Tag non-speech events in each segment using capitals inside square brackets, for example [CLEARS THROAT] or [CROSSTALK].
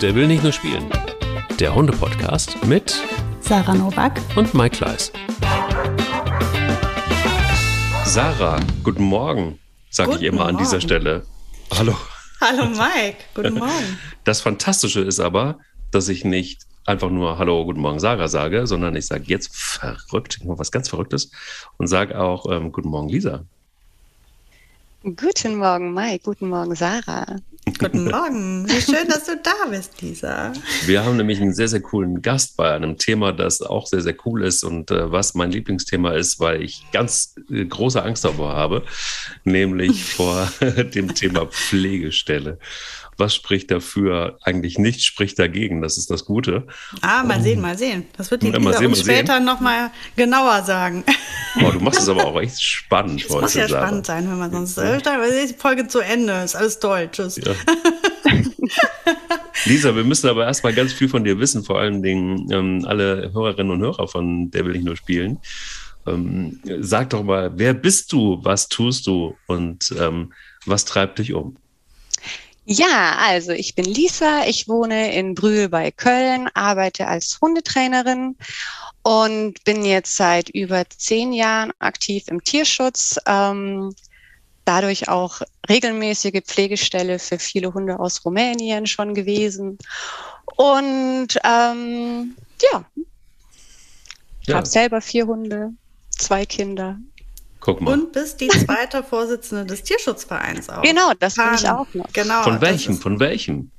Der will nicht nur spielen. Der Hunde-Podcast mit Sarah Novak und Mike Kleiss. Sarah, guten Morgen, sage ich immer an dieser Morgen. Stelle. Hallo. Hallo Mike, guten Morgen. Das Fantastische ist aber, dass ich nicht einfach nur Hallo, guten Morgen, Sarah sage, sondern ich sage jetzt verrückt, ich mache was ganz Verrücktes und sage auch ähm, Guten Morgen, Lisa. Guten Morgen, Mike. Guten Morgen, Sarah. Guten [LAUGHS] Morgen. Wie schön, dass du da bist, Lisa. Wir haben nämlich einen sehr, sehr coolen Gast bei einem Thema, das auch sehr, sehr cool ist und äh, was mein Lieblingsthema ist, weil ich ganz äh, große Angst davor habe, nämlich vor [LAUGHS] dem Thema Pflegestelle. Was spricht dafür? Eigentlich nichts spricht dagegen, das ist das Gute. Ah, mal sehen, mal sehen. Das wird die Lisa sehen, uns später nochmal genauer sagen. Oh, du machst es aber auch echt spannend Es muss ja Sarah. spannend sein, wenn man sonst. Äh, die Folge zu Ende. Ist alles toll. Tschüss. Ja. [LAUGHS] Lisa, wir müssen aber erstmal ganz viel von dir wissen, vor allen Dingen ähm, alle Hörerinnen und Hörer von Der will ich nur spielen. Ähm, sag doch mal, wer bist du, was tust du und ähm, was treibt dich um? Ja, also ich bin Lisa. Ich wohne in Brühl bei Köln, arbeite als Hundetrainerin und bin jetzt seit über zehn Jahren aktiv im Tierschutz. Ähm, dadurch auch regelmäßige Pflegestelle für viele Hunde aus Rumänien schon gewesen. Und ähm, ja, ich Ja, habe selber vier Hunde, zwei Kinder. Guck mal. Und bist die zweite [LAUGHS] Vorsitzende des Tierschutzvereins auch. Genau, das bin ich Pan. auch noch. Genau. Von welchem? Von welchem?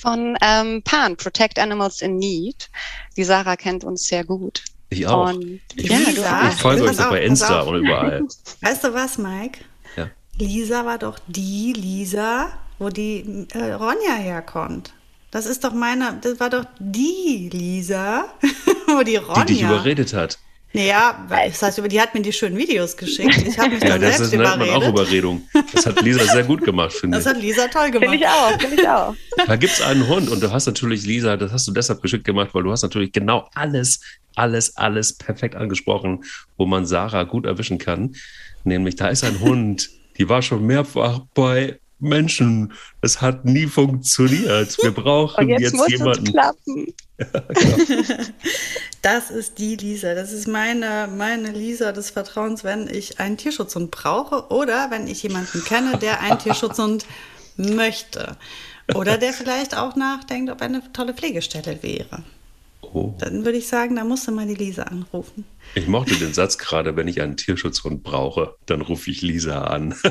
von ähm, PAN, Protect Animals in Need. Die Sarah kennt uns sehr gut. Ich auch. Und Ich, ja, Lisa, du ich auch. folge euch doch auf, bei Insta auf. und überall. [LAUGHS] Weißt du was, Mike? Ja. Lisa war doch die Lisa, wo die äh, Ronja herkommt. Das ist doch meine, das war doch die Lisa, [LAUGHS] wo die Ronja. Die dich überredet hat. Naja, das heißt, über die hat mir die schönen Videos geschickt. Ich habe mich Ja, dann das selbst ist, nennt man auch überredet. Überredung. Das hat Lisa sehr gut gemacht, finde Das ich. hat Lisa toll Finde gemacht. ich auch, finde ich auch. Da gibt es einen Hund und du hast natürlich, Lisa, das hast du deshalb geschickt gemacht, weil du hast natürlich genau alles, alles, alles perfekt angesprochen, wo man Sarah gut erwischen kann. Nämlich, da ist ein Hund, die war schon mehrfach bei Menschen. Es hat nie funktioniert. Wir [LAUGHS] brauchen Und jetzt, jetzt, muss es jemanden. klappen. [LAUGHS] [LAUGHS] Das ist die Lisa. Das ist meine, meine Lisa des Vertrauens, wenn ich einen Tierschutzhund brauche oder wenn ich jemanden kenne, der einen Tierschutzhund möchte. Oder der vielleicht auch nachdenkt, ob eine tolle Pflegestelle wäre. Oh, Dann würde ich sagen, da musst du mal die Lisa anrufen. ich mochte den Satz gerade, wenn ich einen Tierschutzhund brauche, dann rufe ich Lisa an. [LAUGHS]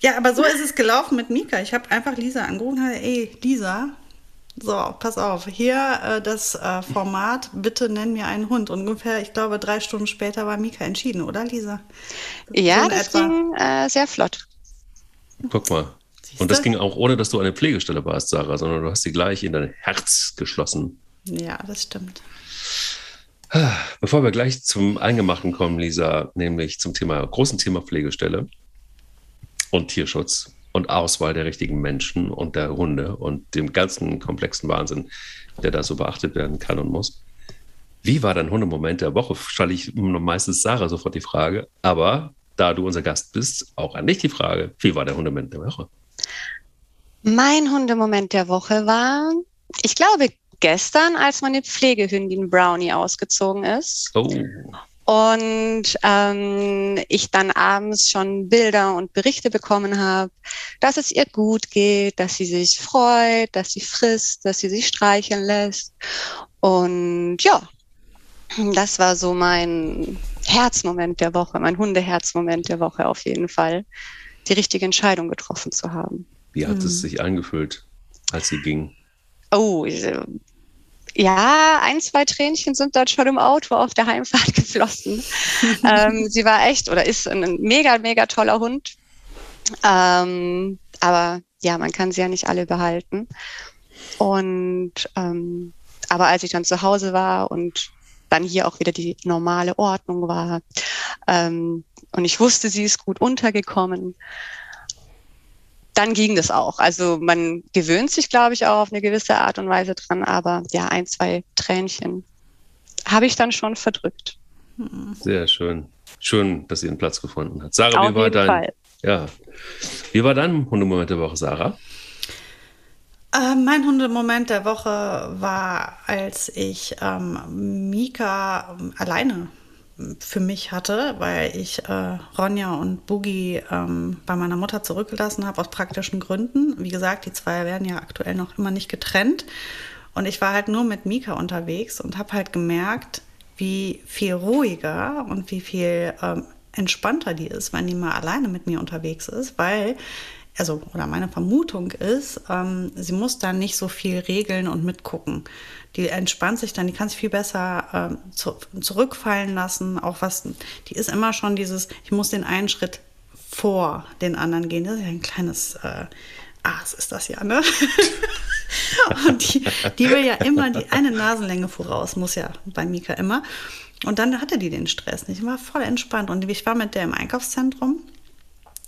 Ja, aber so ist es gelaufen mit Mika. Ich habe einfach Lisa angerufen und habe, ey, Lisa, so, pass auf, hier äh, das äh, Format, bitte nenn mir einen Hund. Und ungefähr, ich glaube, drei Stunden später war Mika entschieden, oder Lisa? Ja, in das etwa. ging äh, sehr flott. Guck mal. Siehst Und das ging auch ohne, dass du eine Pflegestelle warst, Sarah, sondern du hast sie gleich in dein Herz geschlossen. Ja, das stimmt. Bevor wir gleich zum Eingemachten kommen, Lisa, nämlich zum Thema, großen Thema Pflegestelle und Tierschutz und Auswahl der richtigen Menschen und der Hunde und dem ganzen komplexen Wahnsinn, der da so beachtet werden kann und muss. Wie war dein Hundemoment der Woche? Stelle ich meistens Sarah sofort die Frage, aber da du unser Gast bist, auch an dich die Frage, wie war der Hundemoment der Woche? Mein Hundemoment der Woche war, ich glaube, gestern, als meine Pflegehündin Brownie ausgezogen ist. Oh, Und ähm, ich dann abends schon Bilder und Berichte bekommen habe, dass es ihr gut geht, dass sie sich freut, dass sie frisst, dass sie sich streicheln lässt. Und ja, das war so mein Herzmoment der Woche, mein Hundeherzmoment der Woche auf jeden Fall, die richtige Entscheidung getroffen zu haben. wie hat Mhm. es sich angefühlt, als sie ging? Oh, äh, ja, ein, zwei Tränchen sind dort schon im Auto auf der Heimfahrt [LAUGHS] geflossen. ähm, sie war echt oder ist ein, ein mega, mega toller Hund. Ähm, aber ja, man kann sie ja nicht alle behalten. Und ähm, aber als ich dann zu Hause war und dann hier auch wieder die normale Ordnung war ähm, und ich wusste, sie ist gut untergekommen, dann ging das auch. Also man gewöhnt sich, glaube ich, auch auf eine gewisse Art und Weise dran, aber ja, ein, zwei Tränchen habe ich dann schon verdrückt. Sehr schön. Schön, dass sie einen Platz gefunden hat. Sarah, Auf wie war jeden dein, Fall. ja, wie war dein Hundemoment der Woche, Sarah? Äh, mein Hundemoment der Woche war, als ich ähm, Mika ähm, alleine für mich hatte, weil ich äh, Ronja und Boogie ähm, bei meiner Mutter zurückgelassen habe aus praktischen Gründen. Wie gesagt, die zwei werden ja aktuell noch immer nicht getrennt. Und ich war halt nur mit Mika unterwegs und habe halt gemerkt, wie viel ruhiger und wie viel ähm, entspannter die ist, wenn die mal alleine mit mir unterwegs ist, weil also oder meine Vermutung ist, ähm, sie muss dann nicht so viel regeln und mitgucken. Die entspannt sich dann, die kann sich viel besser ähm, zu, zurückfallen lassen. Auch was, die ist immer schon dieses, ich muss den einen Schritt vor den anderen gehen. Das ist ja ein kleines äh, Aas ist das ja, ne? [LAUGHS] und die, die will ja immer die eine Nasenlänge voraus, muss ja bei Mika immer. Und dann hatte die den Stress nicht. Ich war voll entspannt. Und ich war mit der im Einkaufszentrum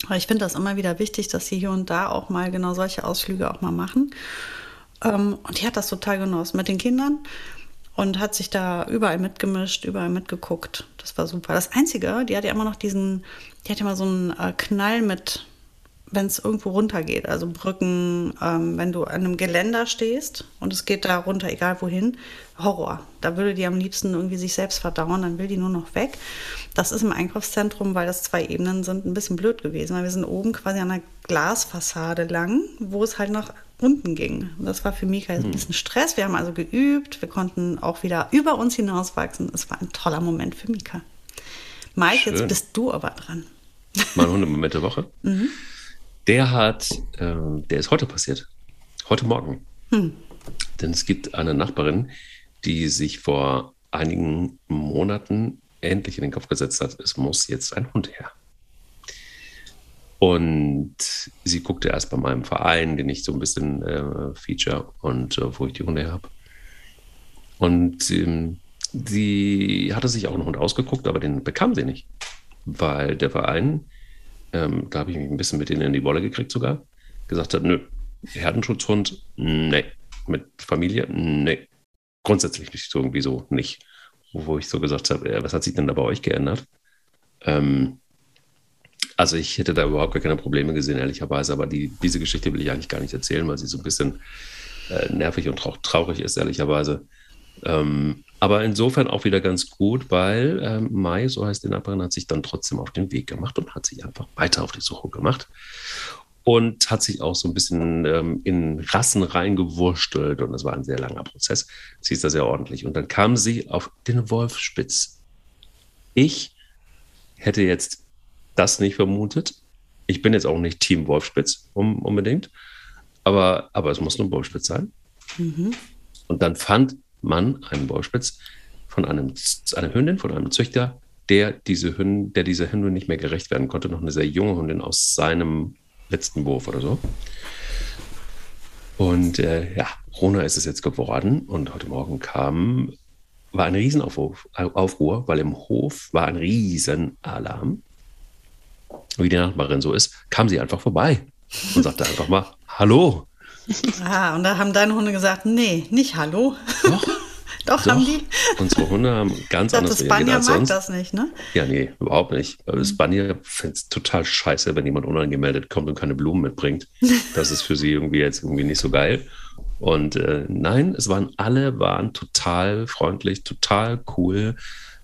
aber ich finde das immer wieder wichtig, dass sie hier und da auch mal genau solche Ausflüge auch mal machen. Ähm, und die hat das total genossen mit den Kindern und hat sich da überall mitgemischt, überall mitgeguckt. Das war super. Das Einzige, die hat ja immer noch diesen, die hat ja immer so einen äh, Knall mit wenn es irgendwo runtergeht, also Brücken, ähm, wenn du an einem Geländer stehst und es geht da runter, egal wohin, Horror. Da würde die am liebsten irgendwie sich selbst verdauen, dann will die nur noch weg. Das ist im Einkaufszentrum, weil das zwei Ebenen sind, ein bisschen blöd gewesen, weil wir sind oben quasi an einer Glasfassade lang, wo es halt nach unten ging. Und das war für Mika ein hm. bisschen Stress. Wir haben also geübt, wir konnten auch wieder über uns hinauswachsen. Es war ein toller Moment für Mika. Mike, Schön. jetzt bist du aber dran. Mein Hundemoment der Woche. [LAUGHS] mhm. Der hat, äh, der ist heute passiert. Heute Morgen. Hm. Denn es gibt eine Nachbarin, die sich vor einigen Monaten endlich in den Kopf gesetzt hat, es muss jetzt ein Hund her. Und sie guckte erst bei meinem Verein, den ich so ein bisschen äh, feature und äh, wo ich die Hunde habe. Und ähm, sie hatte sich auch einen Hund ausgeguckt, aber den bekam sie nicht, weil der Verein ähm, da habe ich mich ein bisschen mit denen in die Wolle gekriegt sogar, gesagt hat, nö, Herdenschutzhund, nee, mit Familie, nee, grundsätzlich nicht irgendwie so nicht. Wo ich so gesagt habe, äh, was hat sich denn da bei euch geändert? Ähm, also ich hätte da überhaupt gar keine Probleme gesehen, ehrlicherweise, aber die, diese Geschichte will ich eigentlich gar nicht erzählen, weil sie so ein bisschen äh, nervig und traurig ist, ehrlicherweise. Ähm, aber insofern auch wieder ganz gut, weil ähm, Mai, so heißt die Nachbarin, hat sich dann trotzdem auf den Weg gemacht und hat sich einfach weiter auf die Suche gemacht und hat sich auch so ein bisschen ähm, in Rassen reingewurstelt und das war ein sehr langer Prozess. Sie ist da sehr ordentlich und dann kam sie auf den Wolfspitz. Ich hätte jetzt das nicht vermutet. Ich bin jetzt auch nicht Team Wolfspitz um, unbedingt, aber, aber es muss nur Wolfspitz sein. Mhm. Und dann fand Mann, einen Bauspitz, von einem, einer Hündin, von einem Züchter, der diese Hündin, der dieser Hündin nicht mehr gerecht werden konnte, noch eine sehr junge Hündin aus seinem letzten Wurf oder so. Und äh, ja, Rona ist es jetzt geworden und heute Morgen kam, war ein Riesenaufruhr, weil im Hof war ein Riesenalarm. Wie die Nachbarin so ist, kam sie einfach vorbei und sagte einfach mal Hallo. Ah, und da haben deine Hunde gesagt, nee, nicht Hallo. Doch. Doch, [LAUGHS] Doch, haben die. Unsere Hunde haben ganz anders das reagiert als sonst. mag das nicht, ne? Ja, nee, überhaupt nicht. Mhm. Spanier findet es total scheiße, wenn jemand unangemeldet kommt und keine Blumen mitbringt. [LAUGHS] Das ist für sie irgendwie jetzt irgendwie nicht so geil. Und äh, nein, es waren alle waren total freundlich, total cool.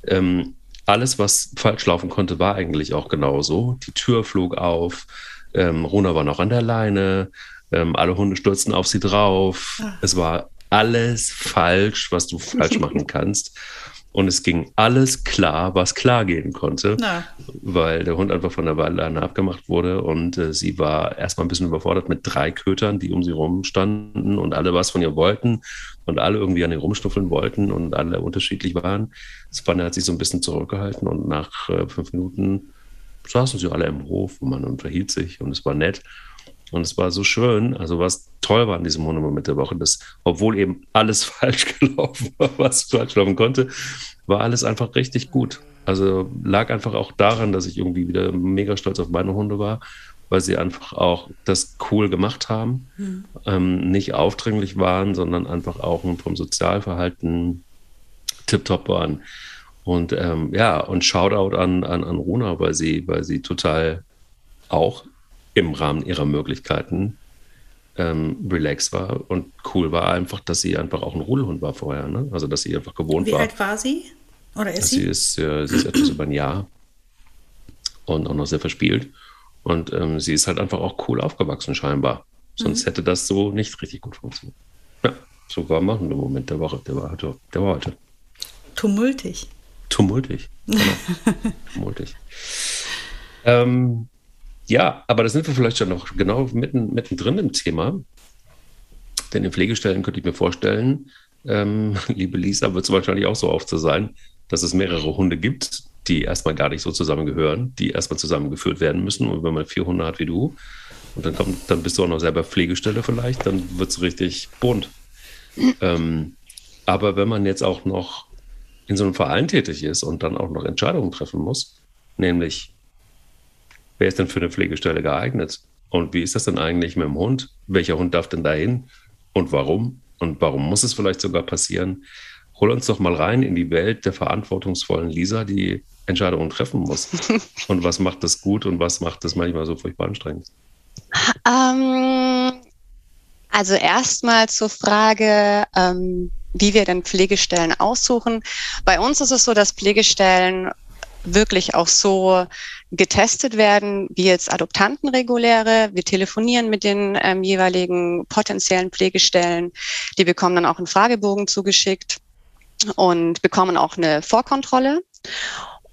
Ähm, alles, was falsch laufen konnte, war eigentlich auch genauso. Die Tür flog auf, ähm, Rona war noch an der Leine, ähm, alle Hunde stürzten auf sie drauf. Ach. Es war alles falsch, was du falsch machen kannst. [LAUGHS] Und es ging alles klar, was klar gehen konnte, Na. weil der Hund einfach von der Leine abgemacht wurde und äh, sie war erstmal ein bisschen überfordert mit drei Kötern, die um sie rumstanden und alle was von ihr wollten und alle irgendwie an ihr rumschnuffeln wollten und alle unterschiedlich waren. Spanne hat sich so ein bisschen zurückgehalten und nach äh, fünf Minuten saßen sie alle im Hof und man unterhielt sich und es war nett. Und es war so schön. Also was toll war an diesem Hundemoment der Woche, dass, obwohl eben alles [LAUGHS] falsch gelaufen war, was falsch laufen konnte, war alles einfach richtig gut. Also lag einfach auch daran, dass ich irgendwie wieder mega stolz auf meine Hunde war, weil sie einfach auch das cool gemacht haben, mhm. ähm, nicht aufdringlich waren, sondern einfach auch vom Sozialverhalten tiptop waren. Und ähm, ja, und Shoutout an, an, an Runa, weil sie, weil sie total auch im Rahmen ihrer Möglichkeiten ähm, relaxed war und cool war einfach, dass sie einfach auch ein Rudelhund war vorher. Ne? Also, dass sie einfach gewohnt Wie war. Wie alt war sie? Oder ist sie? Sie ist, äh, sie ist etwas über ein Jahr und auch noch sehr verspielt. Und ähm, sie ist halt einfach auch cool aufgewachsen, scheinbar. Sonst mhm. hätte das so nicht richtig gut funktioniert. Ja, so war machen im Moment der Woche. Der war heute. Der war heute. Tumultig. Tumultig. Genau. [LAUGHS] Tumultig. Ähm, ja, aber da sind wir vielleicht schon noch genau mitten, mittendrin im Thema. Denn in Pflegestellen könnte ich mir vorstellen, ähm, [LAUGHS] liebe Lisa, wird es wahrscheinlich auch so oft so sein, dass es mehrere Hunde gibt, die erstmal gar nicht so zusammengehören, die erstmal zusammengeführt werden müssen. Und wenn man vier Hunde hat wie du, und dann, kommt, dann bist du auch noch selber Pflegestelle vielleicht, dann wird es richtig bunt. ähm, aber wenn man jetzt auch noch in so einem Verein tätig ist und dann auch noch Entscheidungen treffen muss, nämlich wer ist denn für eine Pflegestelle geeignet? Und wie ist das denn eigentlich mit dem Hund? Welcher Hund darf denn dahin? Und warum? Und warum muss es vielleicht sogar passieren? Hol uns doch mal rein in die Welt der verantwortungsvollen Lisa, die Entscheidungen treffen muss. [LAUGHS] und was macht das gut und was macht das manchmal so furchtbar anstrengend? Ähm, also erstmal zur Frage, ähm, wie wir denn Pflegestellen aussuchen. Bei uns ist es so, dass Pflegestellen wirklich auch so getestet werden, wie jetzt Adoptanten reguläre. Wir telefonieren mit den ähm, jeweiligen potenziellen Pflegestellen. Die bekommen dann auch einen Fragebogen zugeschickt und bekommen auch eine Vorkontrolle.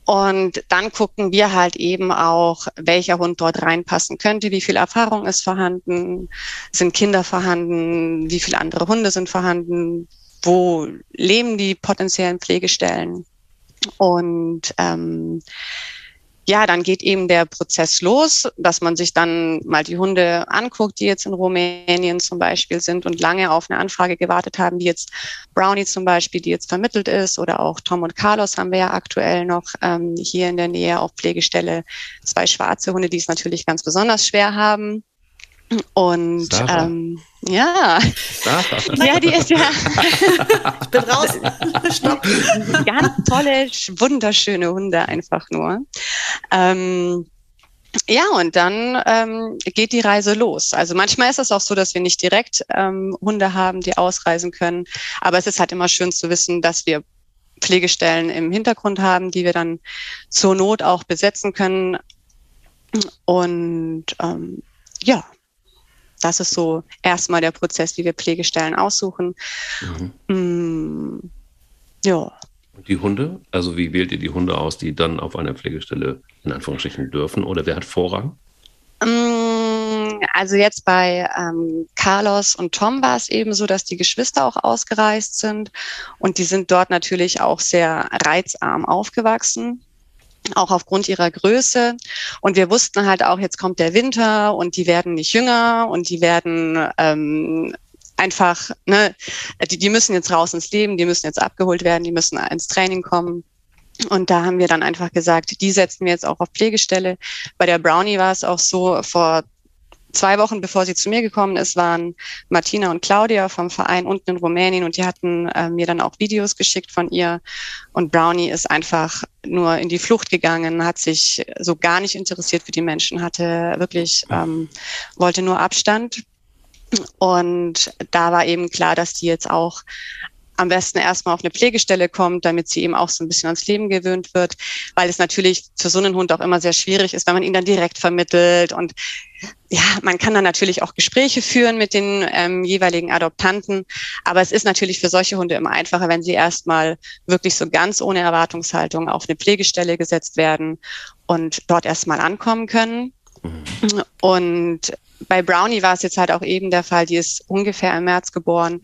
Und dann gucken wir halt eben auch, welcher Hund dort reinpassen könnte, wie viel Erfahrung ist vorhanden, sind Kinder vorhanden, wie viele andere Hunde sind vorhanden, wo leben die potenziellen Pflegestellen. Und ähm, ja, dann geht eben der Prozess los, dass man sich dann mal die Hunde anguckt, die jetzt in Rumänien zum Beispiel sind und lange auf eine Anfrage gewartet haben, wie jetzt Brownie zum Beispiel, die jetzt vermittelt ist, oder auch Tom und Carlos haben wir ja aktuell noch ähm, hier in der Nähe auf Pflegestelle. Zwei schwarze Hunde, die es natürlich ganz besonders schwer haben. Und ähm, ja, Sarah. [LAUGHS] ja, die ist ja. ich bin raus. [LAUGHS] Stopp. Ganz tolle, wunderschöne Hunde einfach nur. Ähm, ja, und dann ähm, geht die Reise los. Also manchmal ist es auch so, dass wir nicht direkt ähm, Hunde haben, die ausreisen können. Aber es ist halt immer schön zu wissen, dass wir Pflegestellen im Hintergrund haben, die wir dann zur Not auch besetzen können. Und ähm, ja, das ist so erstmal der Prozess, wie wir Pflegestellen aussuchen. Mhm. Mm, ja. Und die Hunde? Also wie wählt ihr die Hunde aus, die dann auf einer Pflegestelle in Anführungsstrichen dürfen? Oder wer hat Vorrang? Mm, also jetzt bei ähm, Carlos und Tom war es eben so, dass die Geschwister auch ausgereist sind und die sind dort natürlich auch sehr reizarm aufgewachsen auch aufgrund ihrer Größe. Und wir wussten halt auch, jetzt kommt der Winter und die werden nicht jünger und die werden ähm, einfach, ne, die, die müssen jetzt raus ins Leben, die müssen jetzt abgeholt werden, die müssen ins Training kommen. Und da haben wir dann einfach gesagt, die setzen wir jetzt auch auf Pflegestelle. Bei der Brownie war es auch so, vor zwei Wochen bevor sie zu mir gekommen ist, waren Martina und Claudia vom Verein unten in Rumänien und die hatten äh, mir dann auch Videos geschickt von ihr. Und Brownie ist einfach nur in die Flucht gegangen, hat sich so gar nicht interessiert für die Menschen, hatte wirklich, ähm, wollte nur Abstand. Und da war eben klar, dass die jetzt auch am besten erstmal auf eine Pflegestelle kommt, damit sie eben auch so ein bisschen ans Leben gewöhnt wird, weil es natürlich für so einen Hund auch immer sehr schwierig ist, wenn man ihn dann direkt vermittelt. Und ja, man kann dann natürlich auch Gespräche führen mit den ähm, jeweiligen Adoptanten, aber es ist natürlich für solche Hunde immer einfacher, wenn sie erstmal wirklich so ganz ohne Erwartungshaltung auf eine Pflegestelle gesetzt werden und dort erstmal ankommen können. Mhm. Und bei Brownie war es jetzt halt auch eben der Fall, die ist ungefähr im März geboren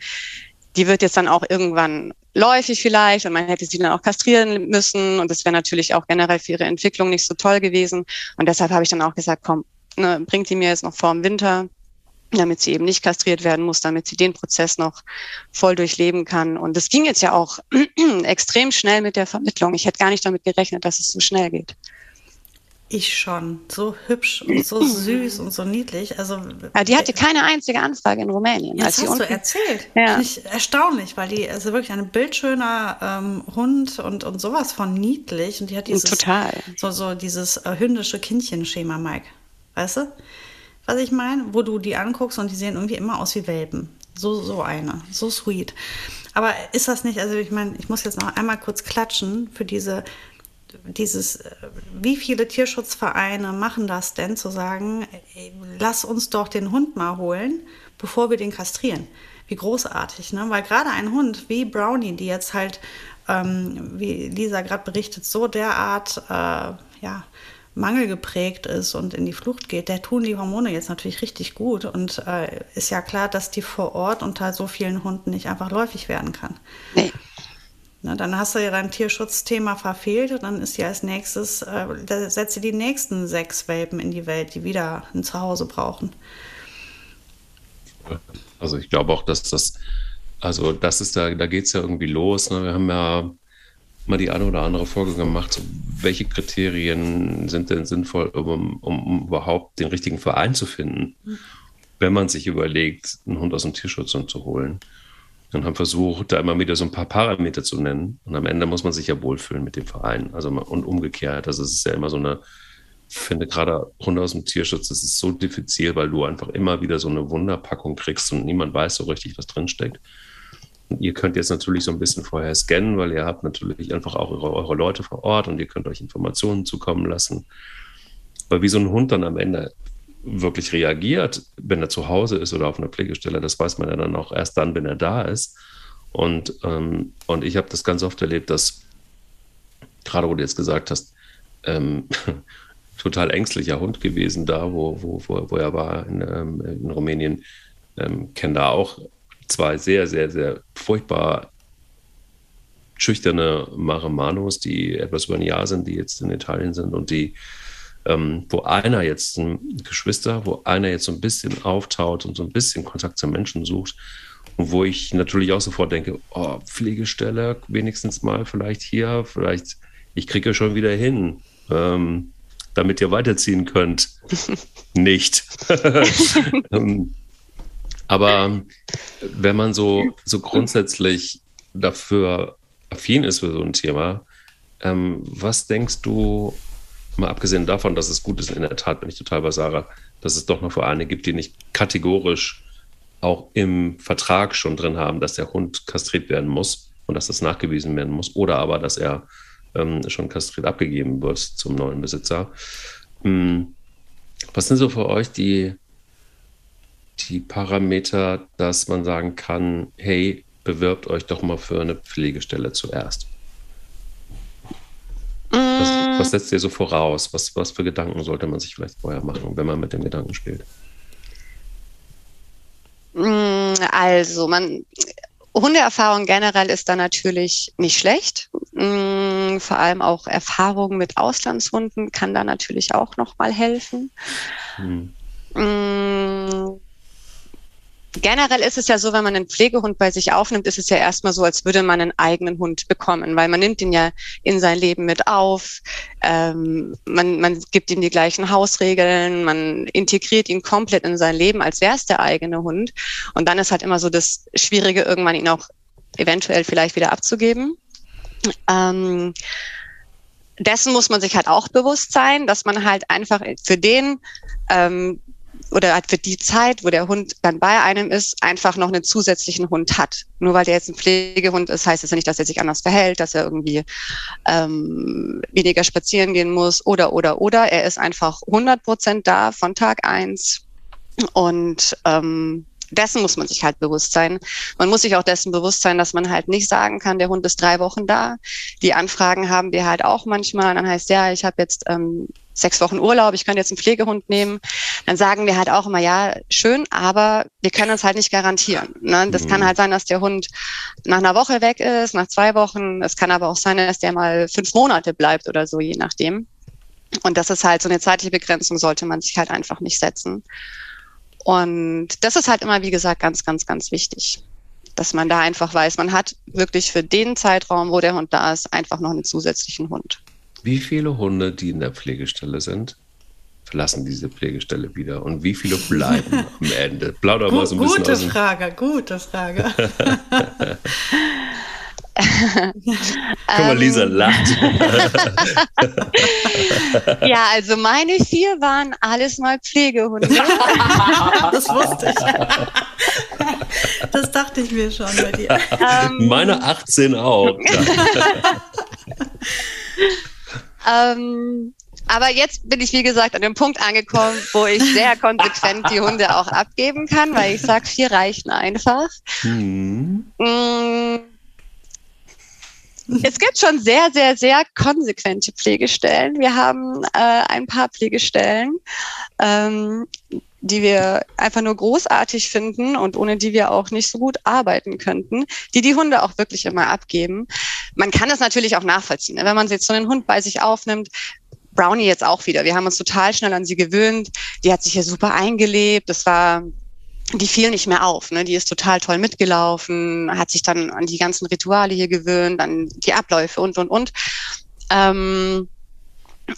die wird jetzt dann auch irgendwann läufig vielleicht und man hätte sie dann auch kastrieren müssen und das wäre natürlich auch generell für ihre Entwicklung nicht so toll gewesen. Und deshalb habe ich dann auch gesagt, komm, ne, bringt die mir jetzt noch vor dem Winter, damit sie eben nicht kastriert werden muss, damit sie den Prozess noch voll durchleben kann. Und das ging jetzt ja auch [CLEARS THROAT] extrem schnell mit der Vermittlung. Ich hätte gar nicht damit gerechnet, dass es so schnell geht. Ich schon. So hübsch und so süß und so niedlich. Also, ja, die hatte keine einzige Anfrage in Rumänien. Ja, das hast unten... du erzählt. Ja. Ich, erstaunlich, weil die also wirklich ein bildschöner ähm, Hund und, und sowas von niedlich. Und die hat dieses, Total. So, so dieses äh, hündische Kindchenschema, Mike. Weißt du? was ich meine? Wo du die anguckst und die sehen irgendwie immer aus wie Welpen. So, so eine. So sweet. Aber ist das nicht, also ich meine, ich muss jetzt noch einmal kurz klatschen für diese, dieses, äh, wie viele Tierschutzvereine machen das denn, zu sagen, lass uns doch den Hund mal holen, bevor wir den kastrieren. Wie großartig, ne? Weil gerade ein Hund wie Brownie, die jetzt halt, ähm, wie Lisa gerade berichtet, so derart, äh, ja, mangelgeprägt ist und in die Flucht geht, der tun die Hormone jetzt natürlich richtig gut. Und äh, ist ja klar, dass die vor Ort unter so vielen Hunden nicht einfach läufig werden kann. Nee. Na, dann hast du ja dein Tierschutzthema verfehlt und dann ist ja als nächstes, äh, da setzt ihr die nächsten sechs Welpen in die Welt, die wieder ein Zuhause brauchen. Also ich glaube auch, dass das, also das ist da, da geht es ja irgendwie los. Ne? Wir haben ja mal die eine oder andere Folge gemacht, so, welche Kriterien sind denn sinnvoll, um, um, überhaupt den richtigen Verein zu finden, mhm. wenn man sich überlegt, einen Hund aus dem Tierschutz zu holen. Und haben versucht, da immer wieder so ein paar Parameter zu nennen. Und am Ende muss man sich ja wohlfühlen mit dem Verein. Also und umgekehrt. Also es ist ja immer so eine, ich finde gerade Hunde aus dem Tierschutz, das ist so diffizil, weil du einfach immer wieder so eine Wunderpackung kriegst und niemand weiß so richtig, was drinsteckt. Ihr könnt jetzt natürlich so ein bisschen vorher scannen, weil ihr habt natürlich einfach auch eure, eure Leute vor Ort und ihr könnt euch Informationen zukommen lassen. Weil wie so ein Hund dann am Ende wirklich reagiert, wenn er zu Hause ist oder auf einer Pflegestelle, das weiß man ja dann auch erst dann, wenn er da ist. Und, ähm, und ich habe das ganz oft erlebt, dass, gerade wo du jetzt gesagt hast, ähm, [LAUGHS] total ängstlicher Hund gewesen da, wo, wo, wo, wo er war in, ähm, in Rumänien, ähm, kenne da auch zwei sehr, sehr, sehr furchtbar schüchterne Maremanos, die etwas über ein Jahr sind, die jetzt in Italien sind und die, ähm, wo einer jetzt ein Geschwister, wo einer jetzt so ein bisschen auftaut und so ein bisschen Kontakt zu Menschen sucht und wo ich natürlich auch sofort denke, oh, Pflegestelle, wenigstens mal vielleicht hier, vielleicht, ich kriege schon wieder hin, ähm, damit ihr weiterziehen könnt. [LAUGHS] Nicht. [LAUGHS] ähm, aber wenn man so, so grundsätzlich dafür affin ist für so ein Thema, ähm, was denkst du, mal abgesehen davon, dass es gut ist, in der Tat bin ich total bei Sarah, dass es doch noch Vereine gibt, die nicht kategorisch auch im Vertrag schon drin haben, dass der Hund kastriert werden muss und dass das nachgewiesen werden muss oder aber, dass er ähm, schon kastriert abgegeben wird zum neuen Besitzer. Hm. Was sind so für euch die die Parameter, dass man sagen kann, hey, bewirbt euch doch mal für eine Pflegestelle zuerst? Was, was, mm. setzt ihr so voraus? Was, was für Gedanken sollte man sich vielleicht vorher machen, wenn man mit dem Gedanken spielt? Mm, also, man, Hundeerfahrung generell ist da natürlich nicht schlecht. Mm, vor allem auch Erfahrung mit Auslandshunden kann da natürlich auch nochmal helfen. Hm generell ist es ja so, wenn man einen Pflegehund bei sich aufnimmt, ist es ja erstmal so, als würde man einen eigenen Hund bekommen, weil man nimmt ihn ja in sein Leben mit auf, ähm, man, man gibt ihm die gleichen Hausregeln, man integriert ihn komplett in sein Leben, als wäre es der eigene Hund. Und dann ist halt immer so das Schwierige, irgendwann ihn auch eventuell vielleicht wieder abzugeben. Ähm, dessen muss man sich halt auch bewusst sein, dass man halt einfach für den ähm, oder halt für die Zeit, wo der Hund dann bei einem ist, einfach noch einen zusätzlichen Hund hat. Nur weil der jetzt ein Pflegehund ist, heißt das ja nicht, dass er sich anders verhält, dass er irgendwie ähm, weniger spazieren gehen muss oder, oder, oder. Er ist einfach 100 Prozent da von Tag eins und ähm, dessen muss man sich halt bewusst sein. Man muss sich auch dessen bewusst sein, dass man halt nicht sagen kann, der Hund ist drei Wochen da. Die Anfragen haben wir halt auch manchmal. Dann heißt ja, ich habe jetzt ähm, sechs Wochen Urlaub, ich könnte jetzt einen Pflegehund nehmen. Dann sagen wir halt auch immer, ja, schön, aber wir können uns halt nicht garantieren. Ne? Das mhm. kann halt sein, dass der Hund nach einer Woche weg ist, nach zwei Wochen. Es kann aber auch sein, dass der mal fünf Monate bleibt oder so, je nachdem. Und das ist halt so eine zeitliche Begrenzung, sollte man sich halt einfach nicht setzen. Und das ist halt immer, wie gesagt, ganz, ganz, ganz wichtig, dass man da einfach weiß, man hat wirklich für den Zeitraum, wo der Hund da ist, einfach noch einen zusätzlichen Hund. Wie viele Hunde, die in der Pflegestelle sind, verlassen diese Pflegestelle wieder und wie viele bleiben [LAUGHS] am Ende? Plauder mal so ein bisschen Gute Frage, gute Frage. [LAUGHS] Guck mal, Lisa Ähm, lacht. [LAUGHS] Ja, also meine vier waren alles mal Pflegehunde. Das wusste ich. Das dachte ich mir schon bei dir. Ähm, Meine 18 auch. Ähm, aber jetzt bin ich, wie gesagt, an dem Punkt angekommen, wo ich sehr konsequent die Hunde auch abgeben kann, weil ich sage, vier reichen einfach. Hm. Mm. Es gibt schon sehr, sehr, sehr konsequente Pflegestellen. Wir haben äh, ein paar Pflegestellen, ähm, die wir einfach nur großartig finden und ohne die wir auch nicht so gut arbeiten könnten, die die Hunde auch wirklich immer abgeben. Man kann das natürlich auch nachvollziehen. ne? Wenn man jetzt so einen Hund bei sich aufnimmt, Brownie jetzt auch wieder. Wir haben uns total schnell an sie gewöhnt. Die hat sich hier super eingelebt. Das war die fiel nicht mehr auf. Ne? Die ist total toll mitgelaufen, hat sich dann an die ganzen Rituale hier gewöhnt, an die Abläufe und, und, und. Ähm,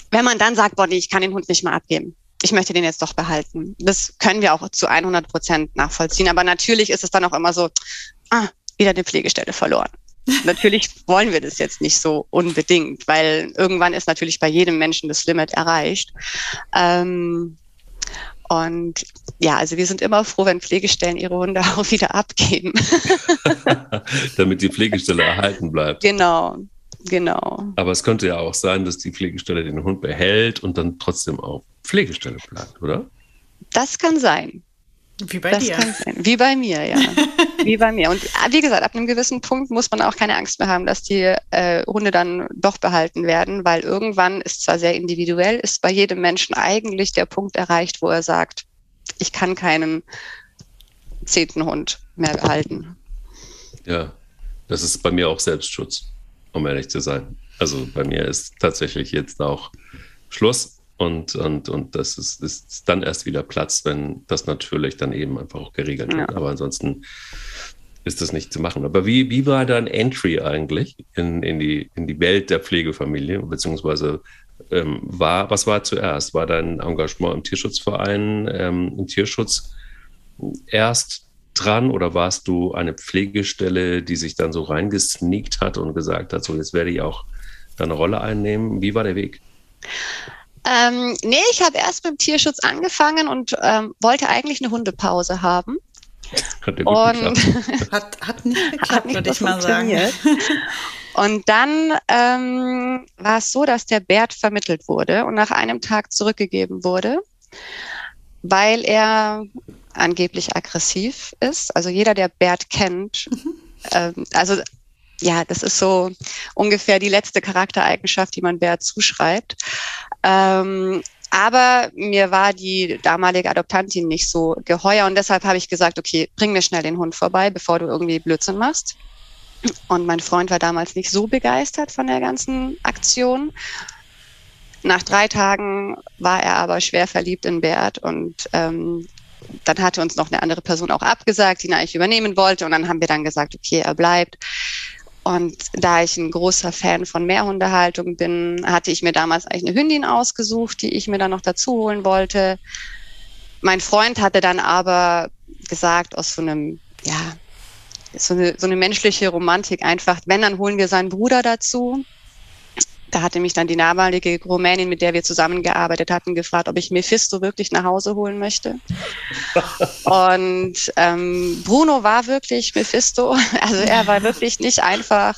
wenn man dann sagt, boah, nee, ich kann den Hund nicht mehr abgeben. Ich möchte den jetzt doch behalten. Das können wir auch zu 100 Prozent nachvollziehen. Aber natürlich ist es dann auch immer so, ah, wieder eine Pflegestelle verloren. [LAUGHS] natürlich wollen wir das jetzt nicht so unbedingt, weil irgendwann ist natürlich bei jedem Menschen das Limit erreicht. Ähm, und ja, also wir sind immer froh, wenn Pflegestellen ihre Hunde [LAUGHS] auch wieder abgeben. [LAUGHS] Damit die Pflegestelle erhalten bleibt. genau, genau. Aber es könnte ja auch sein, dass die Pflegestelle den Hund behält und dann trotzdem auf Pflegestelle bleibt, oder? Das kann sein. Wie bei das dir. kann sein. Wie bei mir, ja. [LAUGHS] wie bei mir. Und ah, wie gesagt, ab einem gewissen Punkt muss man auch keine Angst mehr haben, dass die äh, Hunde dann doch behalten werden, weil irgendwann ist zwar sehr individuell, ist bei jedem Menschen eigentlich der Punkt erreicht, wo er sagt, ich kann keinen zehnten Hund mehr behalten. Ja, das ist bei mir auch Selbstschutz, um ehrlich zu sein. Also bei mir ist tatsächlich jetzt auch Schluss und, und, und das ist, ist dann erst wieder Platz, wenn das natürlich dann eben einfach auch geregelt wird. Ja. Aber ansonsten ist das nicht zu machen. Aber wie, wie war dein Entry eigentlich in, in, die, in die Welt der Pflegefamilie? Beziehungsweise ähm, war, was war zuerst? War dein Engagement im Tierschutzverein, ähm, im Tierschutz erst dran oder warst du eine Pflegestelle, die sich dann so reingesneakt hat und gesagt hat, so jetzt werde ich auch da eine Rolle einnehmen? Wie war der Weg? Ähm, nee, ich habe erst mit dem Tierschutz angefangen und ähm, wollte eigentlich eine Hundepause haben. Hat Und? [LAUGHS] Hat, hat nicht Hat geklappt, nicht würde so ich mal sagen. funktioniert. [LAUGHS] Und dann ähm, war es so, dass der Bert vermittelt wurde und nach einem Tag zurückgegeben wurde, weil er angeblich aggressiv ist. Also jeder, der Bert kennt, ähm, also ja, das ist so ungefähr die letzte Charaktereigenschaft, die man Bert zuschreibt. Ähm, aber mir war die damalige Adoptantin nicht so geheuer und deshalb habe ich gesagt, okay, bring mir schnell den Hund vorbei, bevor du irgendwie Blödsinn machst. Und mein Freund war damals nicht so begeistert von der ganzen Aktion. Nach drei Tagen war er aber schwer verliebt in Bert und ähm, dann hatte uns noch eine andere Person auch abgesagt, die ihn eigentlich übernehmen wollte. Und dann haben wir dann gesagt, okay, er bleibt. Und da ich ein großer Fan von Mehrhundehaltung bin, hatte ich mir damals eigentlich eine Hündin ausgesucht, die ich mir dann noch dazu holen wollte. Mein Freund hatte dann aber gesagt, aus so einem, ja, so eine, so eine menschliche Romantik einfach, wenn, dann holen wir seinen Bruder dazu. Da hatte mich dann die damalige Rumänin, mit der wir zusammengearbeitet hatten, gefragt, ob ich Mephisto wirklich nach Hause holen möchte. [LAUGHS] Und ähm, Bruno war wirklich Mephisto. [LAUGHS] Also er war wirklich nicht einfach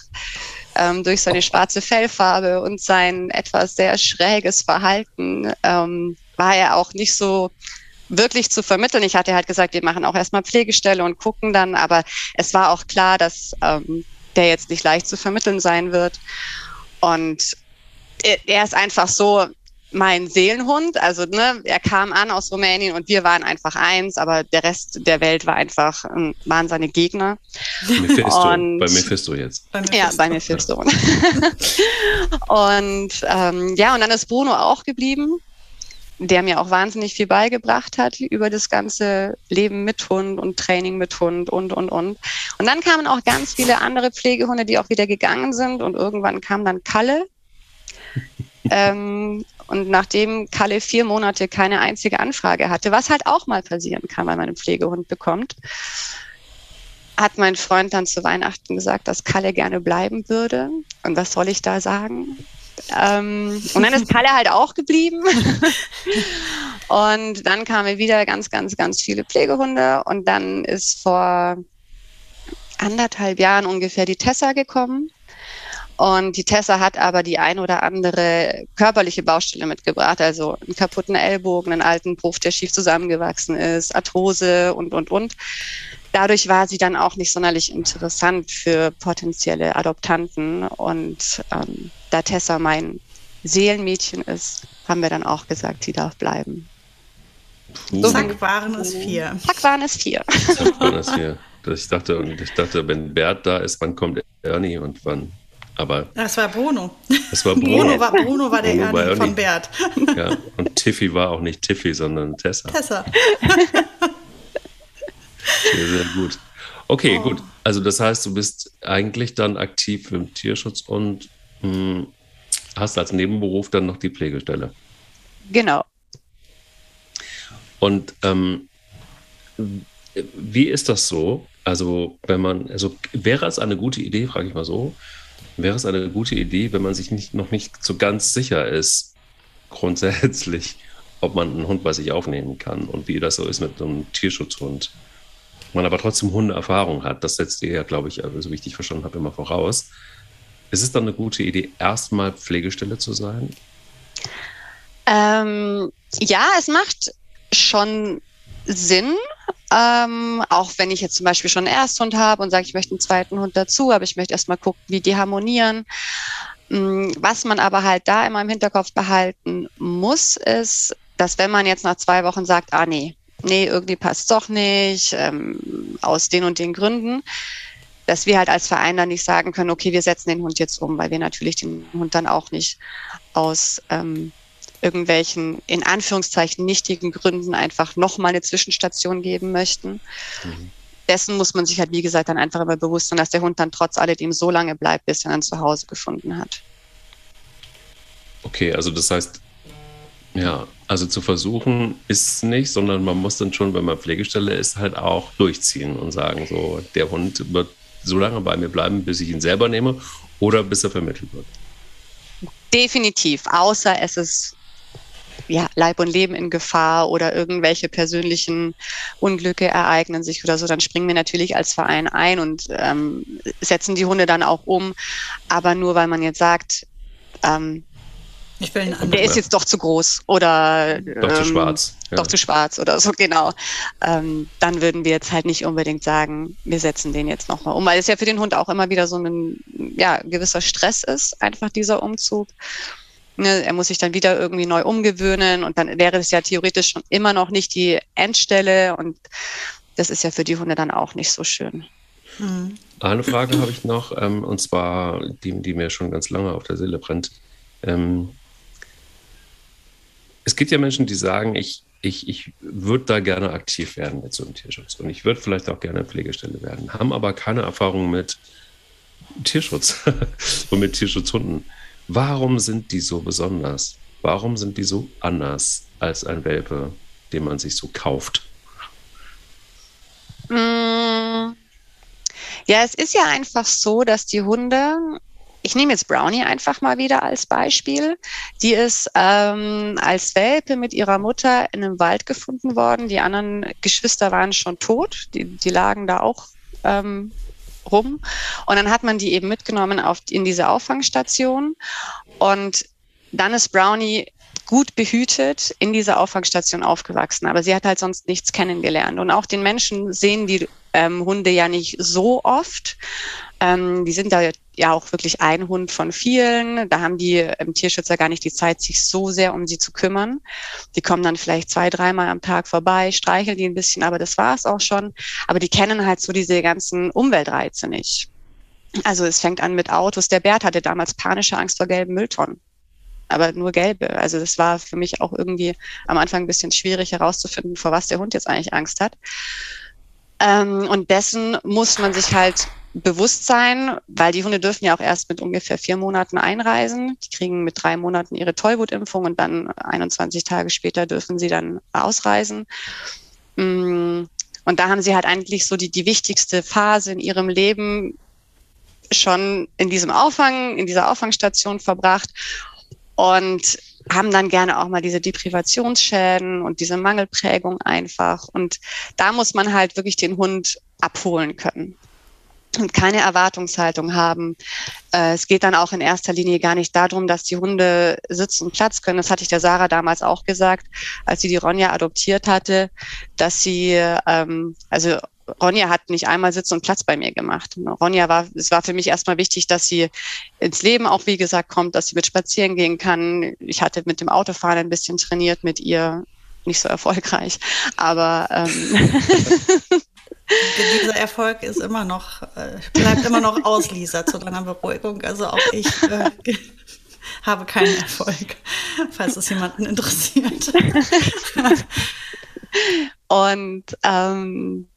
ähm, durch seine schwarze Fellfarbe und sein etwas sehr schräges Verhalten ähm, war er auch nicht so wirklich zu vermitteln. Ich hatte halt gesagt, wir machen auch erstmal Pflegestelle und gucken dann, aber es war auch klar, dass ähm, der jetzt nicht leicht zu vermitteln sein wird. Und er, er ist einfach so mein Seelenhund. Also ne, er kam an aus Rumänien und wir waren einfach eins, aber der Rest der Welt war einfach waren seine Gegner. Mephisto, Und- bei Mephisto jetzt. Bei Ja, bei Mephisto. [LAUGHS] und ähm, ja, und dann ist Bruno auch geblieben, der mir auch wahnsinnig viel beigebracht hat über das ganze Leben mit Hund und Training mit Hund und, und, und. Und dann kamen auch ganz viele andere Pflegehunde, die auch wieder gegangen sind und irgendwann kam dann Kalle. Ähm, und nachdem Kalle vier Monate keine einzige Anfrage hatte, was halt auch mal passieren kann, weil man einen Pflegehund bekommt, hat mein Freund dann zu Weihnachten gesagt, dass Kalle gerne bleiben würde. Und was soll ich da sagen? Ähm, und dann ist Kalle halt auch geblieben. [LAUGHS] und dann kamen wieder ganz, ganz, ganz viele Pflegehunde. Und dann ist vor anderthalb Jahren ungefähr die Tessa gekommen. Und die Tessa hat aber die ein oder andere körperliche Baustelle mitgebracht, also einen kaputten Ellbogen, einen alten Bruch, der schief zusammengewachsen ist, Arthrose und, und, und. Dadurch war sie dann auch nicht sonderlich interessant für potenzielle Adoptanten. Und ähm, da Tessa mein Seelenmädchen ist, haben wir dann auch gesagt, sie darf bleiben. So Zack, waren es vier. Zack, waren es vier. Zack, waren es vier. Ich dachte, ich dachte, wenn Bert da ist, wann kommt Ernie und wann aber das war Bruno. Das war Bruno. Bruno war, Bruno war der Bruno Ernie von Bert. [LAUGHS] Ja, und Tiffy war auch nicht Tiffy, sondern Tessa. Tessa. [LAUGHS] Sehr, sehr gut. Okay, oh. gut. Also das heißt, du bist eigentlich dann aktiv im Tierschutz und mh, hm, hast als Nebenberuf dann noch die Pflegestelle. Genau. Und ähm, wie ist das so? Also, wenn man, also wäre es eine gute Idee, frage ich mal so, wäre es eine gute Idee, wenn man sich nicht, noch nicht so ganz sicher ist, grundsätzlich, ob man einen Hund bei sich aufnehmen kann und wie das so ist mit einem Tierschutzhund. Man aber trotzdem Hundeerfahrung hat, das setzt ihr ja, glaube ich, also, so wie ich dich verstanden habe, immer voraus. Ist es dann eine gute Idee, erstmal Pflegestelle zu sein? Ähm, ja, es macht schon Sinn, ähm, auch wenn ich jetzt zum Beispiel schon einen Ersthund habe und sage, ich möchte einen zweiten Hund dazu, aber ich möchte erstmal gucken, wie die harmonieren. Mm, was man aber halt da immer im Hinterkopf behalten muss, ist, dass wenn man jetzt nach zwei Wochen sagt, ah nee, nee, irgendwie passt doch nicht, ähm, aus den und den Gründen, dass wir halt als Verein dann nicht sagen können, okay, wir setzen den Hund jetzt um, weil wir natürlich den Hund dann auch nicht aus ähm, irgendwelchen in Anführungszeichen nichtigen Gründen einfach nochmal eine Zwischenstation geben möchten. Mhm. Dessen muss man sich halt, wie gesagt, dann einfach immer bewusst sein, dass der Hund dann trotz alledem so lange bleibt, bis er dann zu Hause gefunden hat. Okay, also das heißt, ja, also zu versuchen ist nicht, sondern man muss dann schon, wenn man Pflegestelle ist, halt auch durchziehen und sagen, so, der Hund wird so lange bei mir bleiben, bis ich ihn selber nehme oder bis er vermittelt wird. Definitiv, außer es ist ja, Leib und Leben in Gefahr oder irgendwelche persönlichen Unglücke ereignen sich oder so, dann springen wir natürlich als Verein ein und ähm, setzen die Hunde dann auch um. Aber nur weil man jetzt sagt, ähm, der ist jetzt doch zu groß oder doch ähm, zu schwarz. Ja. Doch zu schwarz oder so, [LAUGHS] genau. Ähm, dann würden wir jetzt halt nicht unbedingt sagen, wir setzen den jetzt nochmal um, weil es ja für den Hund auch immer wieder so ein ja, gewisser Stress ist, einfach dieser Umzug. Ne, er muss sich dann wieder irgendwie neu umgewöhnen und dann wäre es ja theoretisch schon immer noch nicht die Endstelle und das ist ja für die Hunde dann auch nicht so schön. Mhm. Eine Frage habe ich noch, ähm, und zwar, die, die, mir schon ganz lange auf der Seele brennt. Ähm, es gibt ja Menschen, die sagen, ich, ich, ich würde da gerne aktiv werden mit so einem Tierschutz und ich würde vielleicht auch gerne Pflegestelle werden, haben aber keine Erfahrung mit Tierschutz [LAUGHS] und mit Tierschutzhunden. Warum sind die so besonders? Warum sind die so anders als ein Welpe, den man sich so kauft? Mm. Ja, es ist ja einfach so, dass die Hunde, ich nehme jetzt Brownie einfach mal wieder als Beispiel, die ist ähm, als Welpe mit ihrer Mutter in einem Wald gefunden worden. Die anderen Geschwister waren schon tot, die, die lagen da auch ähm, rum. Und dann hat man die eben mitgenommen auf, in diese Auffangstation. Und dann ist Brownie gut behütet in dieser Auffangstation aufgewachsen. Aber sie hat halt sonst nichts kennengelernt. Und auch den Menschen sehen die ähm, Hunde ja nicht so oft. Ähm, die sind da ja auch wirklich ein Hund von vielen. Da haben die ähm, Tierschützer gar nicht die Zeit, sich so sehr um sie zu kümmern. Die kommen dann vielleicht zwei, dreimal am Tag vorbei, streicheln die ein bisschen, aber das war es auch schon. Aber die kennen halt so diese ganzen Umweltreize nicht. Also es fängt an mit Autos. Der Bert hatte damals panische Angst vor gelben Mülltonnen aber nur gelbe. Also das war für mich auch irgendwie am Anfang ein bisschen schwierig herauszufinden, vor was der Hund jetzt eigentlich Angst hat. Ähm, und dessen muss man sich halt bewusst sein, weil die Hunde dürfen ja auch erst mit ungefähr vier Monaten einreisen. Die kriegen mit drei Monaten ihre Tollwutimpfung und dann 21 Tage später dürfen sie dann ausreisen. Mm, Und da haben sie halt eigentlich so die, die wichtigste Phase in ihrem Leben schon in diesem Auffang, in dieser Auffangstation verbracht und haben dann gerne auch mal diese Deprivationsschäden und diese Mangelprägung einfach. Und da muss man halt wirklich den Hund abholen können und keine Erwartungshaltung haben. Äh, es geht dann auch in erster Linie gar nicht darum, dass die Hunde Sitz und Platz können. Das hatte ich der Sarah damals auch gesagt, als sie die Ronja adoptiert hatte, dass sie, ähm, also Ronja hat nicht einmal Sitz und Platz bei mir gemacht. Ronja war, es war für mich erstmal wichtig, dass sie ins Leben auch, wie gesagt, kommt, dass sie mit spazieren gehen kann. Ich hatte mit dem Autofahren ein bisschen trainiert mit ihr, nicht so erfolgreich, aber ähm, [LAUGHS] dieser Erfolg ist immer noch, äh, bleibt immer noch aus, Lisa, zu deiner Beruhigung. Also auch ich äh, [LAUGHS] habe keinen Erfolg, falls es jemanden interessiert. [LAUGHS] Und ähm,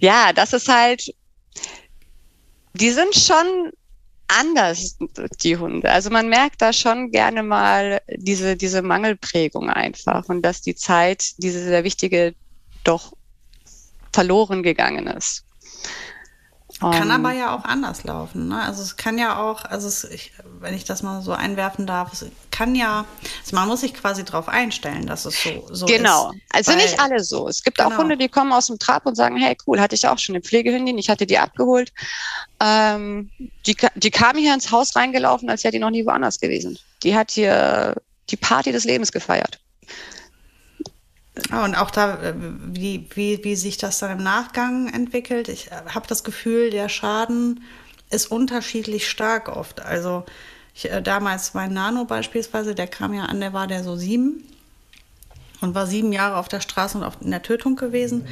ja, das ist halt, die sind schon anders, die Hunde. Also man merkt da schon gerne mal diese, diese Mangelprägung einfach und dass die Zeit, diese sehr wichtige, doch verloren gegangen ist. Kann aber ja auch anders laufen. Ne? Also es kann ja auch, also es, ich, wenn ich das mal so einwerfen darf, es kann ja, also man muss sich quasi darauf einstellen, dass es so, so genau. ist. Genau. Also weil, nicht alle so. Es gibt genau. auch Hunde, die kommen aus dem Trab und sagen, hey cool, hatte ich auch schon eine Pflegehündin, ich hatte die abgeholt. Ähm, die, die kam hier ins Haus reingelaufen, als wäre die noch nie woanders gewesen. Die hat hier die Party des Lebens gefeiert. Ah, und auch da, äh, wie, wie, wie sich das dann im Nachgang entwickelt. Ich äh, habe das Gefühl, der Schaden ist unterschiedlich stark oft. Also ich, äh, damals mein Nano beispielsweise, der kam ja an, der war der so sieben und war sieben Jahre auf der Straße und auf, in der Tötung gewesen.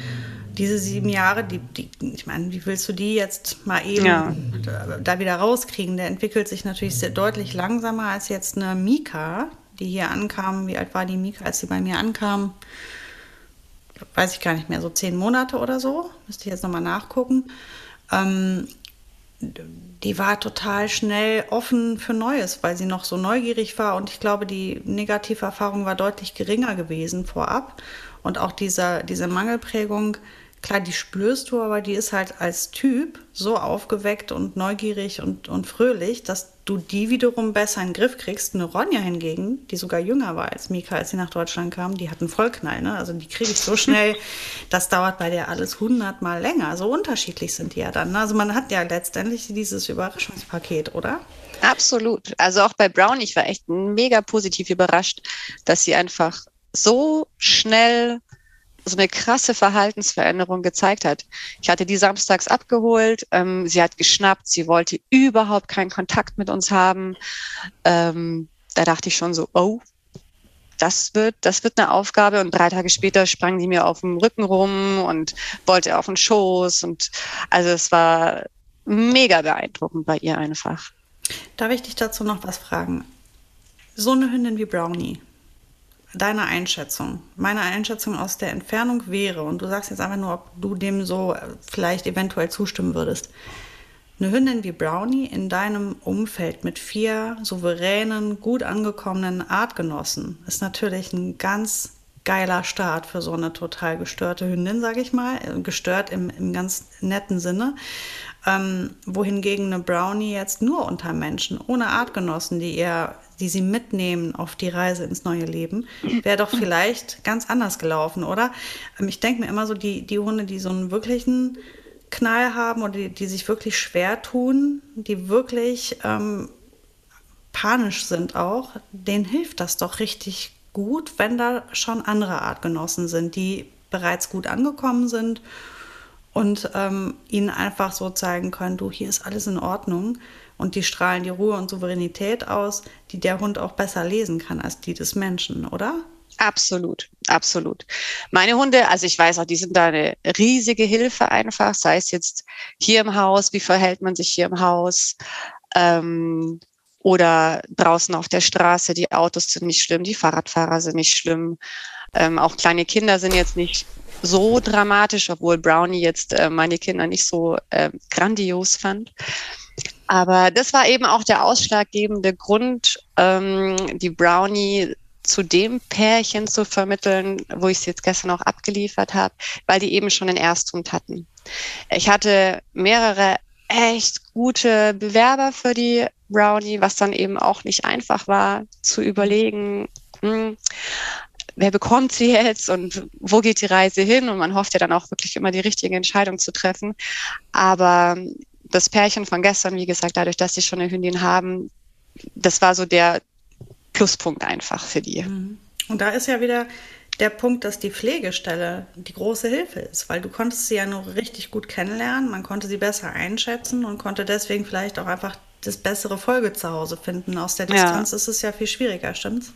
Diese sieben Jahre, die, die, ich meine, wie willst du die jetzt mal eben ja. da, da, wieder rauskriegen? Der entwickelt sich natürlich sehr deutlich langsamer als jetzt eine Mika, die hier ankam. Wie alt war die Mika, als sie bei mir ankam? weiß ich gar nicht mehr, so zehn Monate oder so, müsste ich jetzt nochmal nachgucken. Ähm, die war total schnell offen für Neues, weil sie noch so neugierig war und ich glaube, die negative Erfahrung war deutlich geringer gewesen vorab. Und auch dieser, diese Mangelprägung klar, die spürst du, aber die ist halt als Typ so aufgeweckt und neugierig und, und fröhlich, dass du die wiederum besser in den Griff kriegst. Eine Ronja hingegen, die sogar jünger war als Mika, als sie nach Deutschland kam, die hat einen Vollknall. Ne? Also die kriege ich so schnell, [LAUGHS] das dauert bei der alles hundertmal länger. So unterschiedlich sind die ja dann. Ne? Also man hat ja letztendlich dieses Überraschungspaket, oder? Absolut. Also auch bei Brown, ich war echt mega positiv überrascht, dass sie einfach so schnell so eine krasse Verhaltensveränderung gezeigt hat. Ich hatte die samstags abgeholt, ähm, sie hat geschnappt, sie wollte überhaupt keinen Kontakt mit uns haben. Ähm, da dachte ich schon so, oh, das wird, das wird eine Aufgabe. Und drei Tage später sprang die mir auf dem Rücken rum und wollte auf den Schoß. Und also es war mega beeindruckend bei ihr einfach. Darf ich dich dazu noch was fragen? So eine Hündin wie Brownie, deine Einschätzung, meine Einschätzung aus der Entfernung wäre, und du sagst jetzt einfach nur, ob du dem so vielleicht eventuell zustimmen würdest, eine Hündin wie Brownie in deinem Umfeld mit vier souveränen, gut angekommenen Artgenossen ist natürlich ein ganz geiler Start für so eine total gestörte Hündin, sage ich mal. Gestört im, im ganz netten Sinne. Ähm, wohingegen eine Brownie jetzt nur unter Menschen, ohne Artgenossen, die ihr die sie mitnehmen auf die Reise ins neue Leben, wäre doch vielleicht ganz anders gelaufen, oder? Ähm, ich denke mir immer so, die, die Hunde, die so einen wirklichen Knall haben oder die, die sich wirklich schwer tun, die wirklich ähm, panisch sind auch, denen hilft das doch richtig gut, wenn da schon andere Artgenossen sind, die bereits gut angekommen sind und ähm, ihnen einfach so zeigen können, du, hier ist alles in Ordnung und die strahlen die Ruhe und Souveränität aus, die der Hund auch besser lesen kann als die des Menschen, oder? Absolut, absolut. Meine Hunde, also ich weiß auch, die sind da eine riesige Hilfe einfach, sei es jetzt hier im Haus, wie verhält man sich hier im Haus, ähm, oder draußen auf der Straße, die Autos sind nicht schlimm, die Fahrradfahrer sind nicht schlimm, ähm, auch kleine Kinder sind jetzt nicht so dramatisch, obwohl Brownie jetzt äh, meine Kinder nicht so äh, grandios fand. Aber das war eben auch der ausschlaggebende Grund, ähm, die Brownie zu dem Pärchen zu vermitteln, wo ich es jetzt gestern auch abgeliefert habe, weil die eben schon den Ersthund hatten. Ich hatte mehrere echt gute Bewerber für die Brownie, was dann eben auch nicht einfach war zu überlegen, hm, wer bekommt sie jetzt und wo geht die Reise hin? Und man hofft ja dann auch wirklich immer die richtige Entscheidung zu treffen. Aber das Pärchen von gestern, wie gesagt, dadurch, dass sie schon eine Hündin haben, das war so der Pluspunkt einfach für die. Mhm. Und da ist ja wieder der Punkt, dass die Pflegestelle die große Hilfe ist, weil du konntest sie ja nur richtig gut kennenlernen, man konnte sie besser einschätzen und konnte deswegen vielleicht auch einfach das bessere Folge zu Hause finden. Aus der Distanz ja. ist es ja viel schwieriger, stimmt's?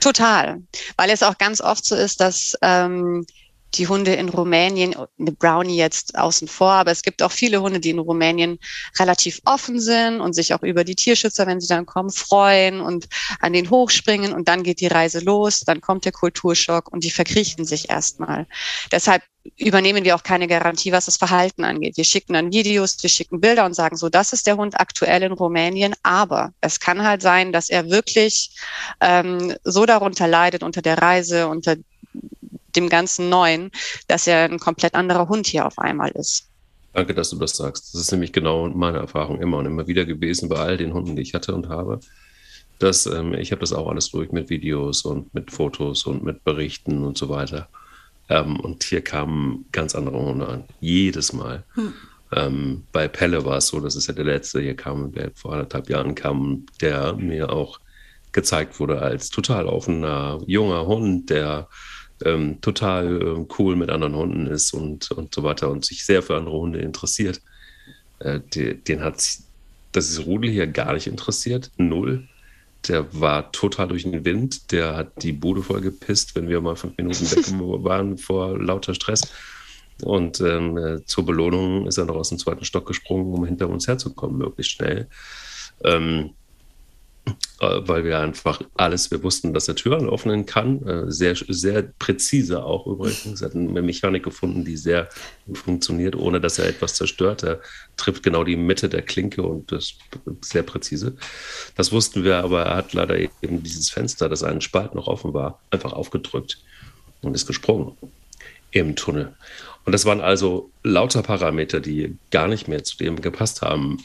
Total, weil es auch ganz oft so ist, dass ähm, die Hunde in Rumänien, eine Brownie jetzt außen vor, aber es gibt auch viele Hunde, die in Rumänien relativ offen sind und sich auch über die Tierschützer, wenn sie dann kommen, freuen und an den hochspringen und dann geht die Reise los, dann kommt der Kulturschock und die verkriechen sich erstmal. Deshalb übernehmen wir auch keine Garantie, was das Verhalten angeht. Wir schicken dann Videos, wir schicken Bilder und sagen so, das ist der Hund aktuell in Rumänien, aber es kann halt sein, dass er wirklich ähm, so darunter leidet unter der Reise, unter dem ganzen Neuen, dass er ein komplett anderer Hund hier auf einmal ist. Danke, dass du das sagst. Das ist nämlich genau meine Erfahrung immer und immer wieder gewesen bei all den Hunden, die ich hatte und habe. Dass, ähm, ich habe das auch alles durch mit Videos und mit Fotos und mit Berichten und so weiter. Ähm, und hier kamen ganz andere Hunde an. Jedes Mal. Hm. Ähm, bei Pelle war es so, das ist ja der letzte, hier kam, der vor anderthalb Jahren kam, der mir auch gezeigt wurde als total offener, junger Hund, der ähm, total äh, cool mit anderen Hunden ist und, und so weiter und sich sehr für andere Hunde interessiert. Äh, die, den hat das ist Rudel hier gar nicht interessiert. Null. Der war total durch den Wind. Der hat die Bude voll gepisst, wenn wir mal fünf Minuten weg [LAUGHS] waren vor lauter Stress. Und ähm, äh, zur Belohnung ist er noch aus dem zweiten Stock gesprungen, um hinter uns herzukommen, möglichst schnell. Ähm, äh, weil wir einfach alles, wir wussten, dass er Türen öffnen kann, äh, sehr, sehr präzise auch übrigens. Er hat eine Mechanik gefunden, die sehr funktioniert, ohne dass er etwas zerstört. Er trifft genau die Mitte der Klinke und das ist sehr präzise. Das wussten wir, aber er hat leider eben dieses Fenster, das einen Spalt noch offen war, einfach aufgedrückt und ist gesprungen im Tunnel. Und das waren also lauter Parameter, die gar nicht mehr zu dem gepasst haben,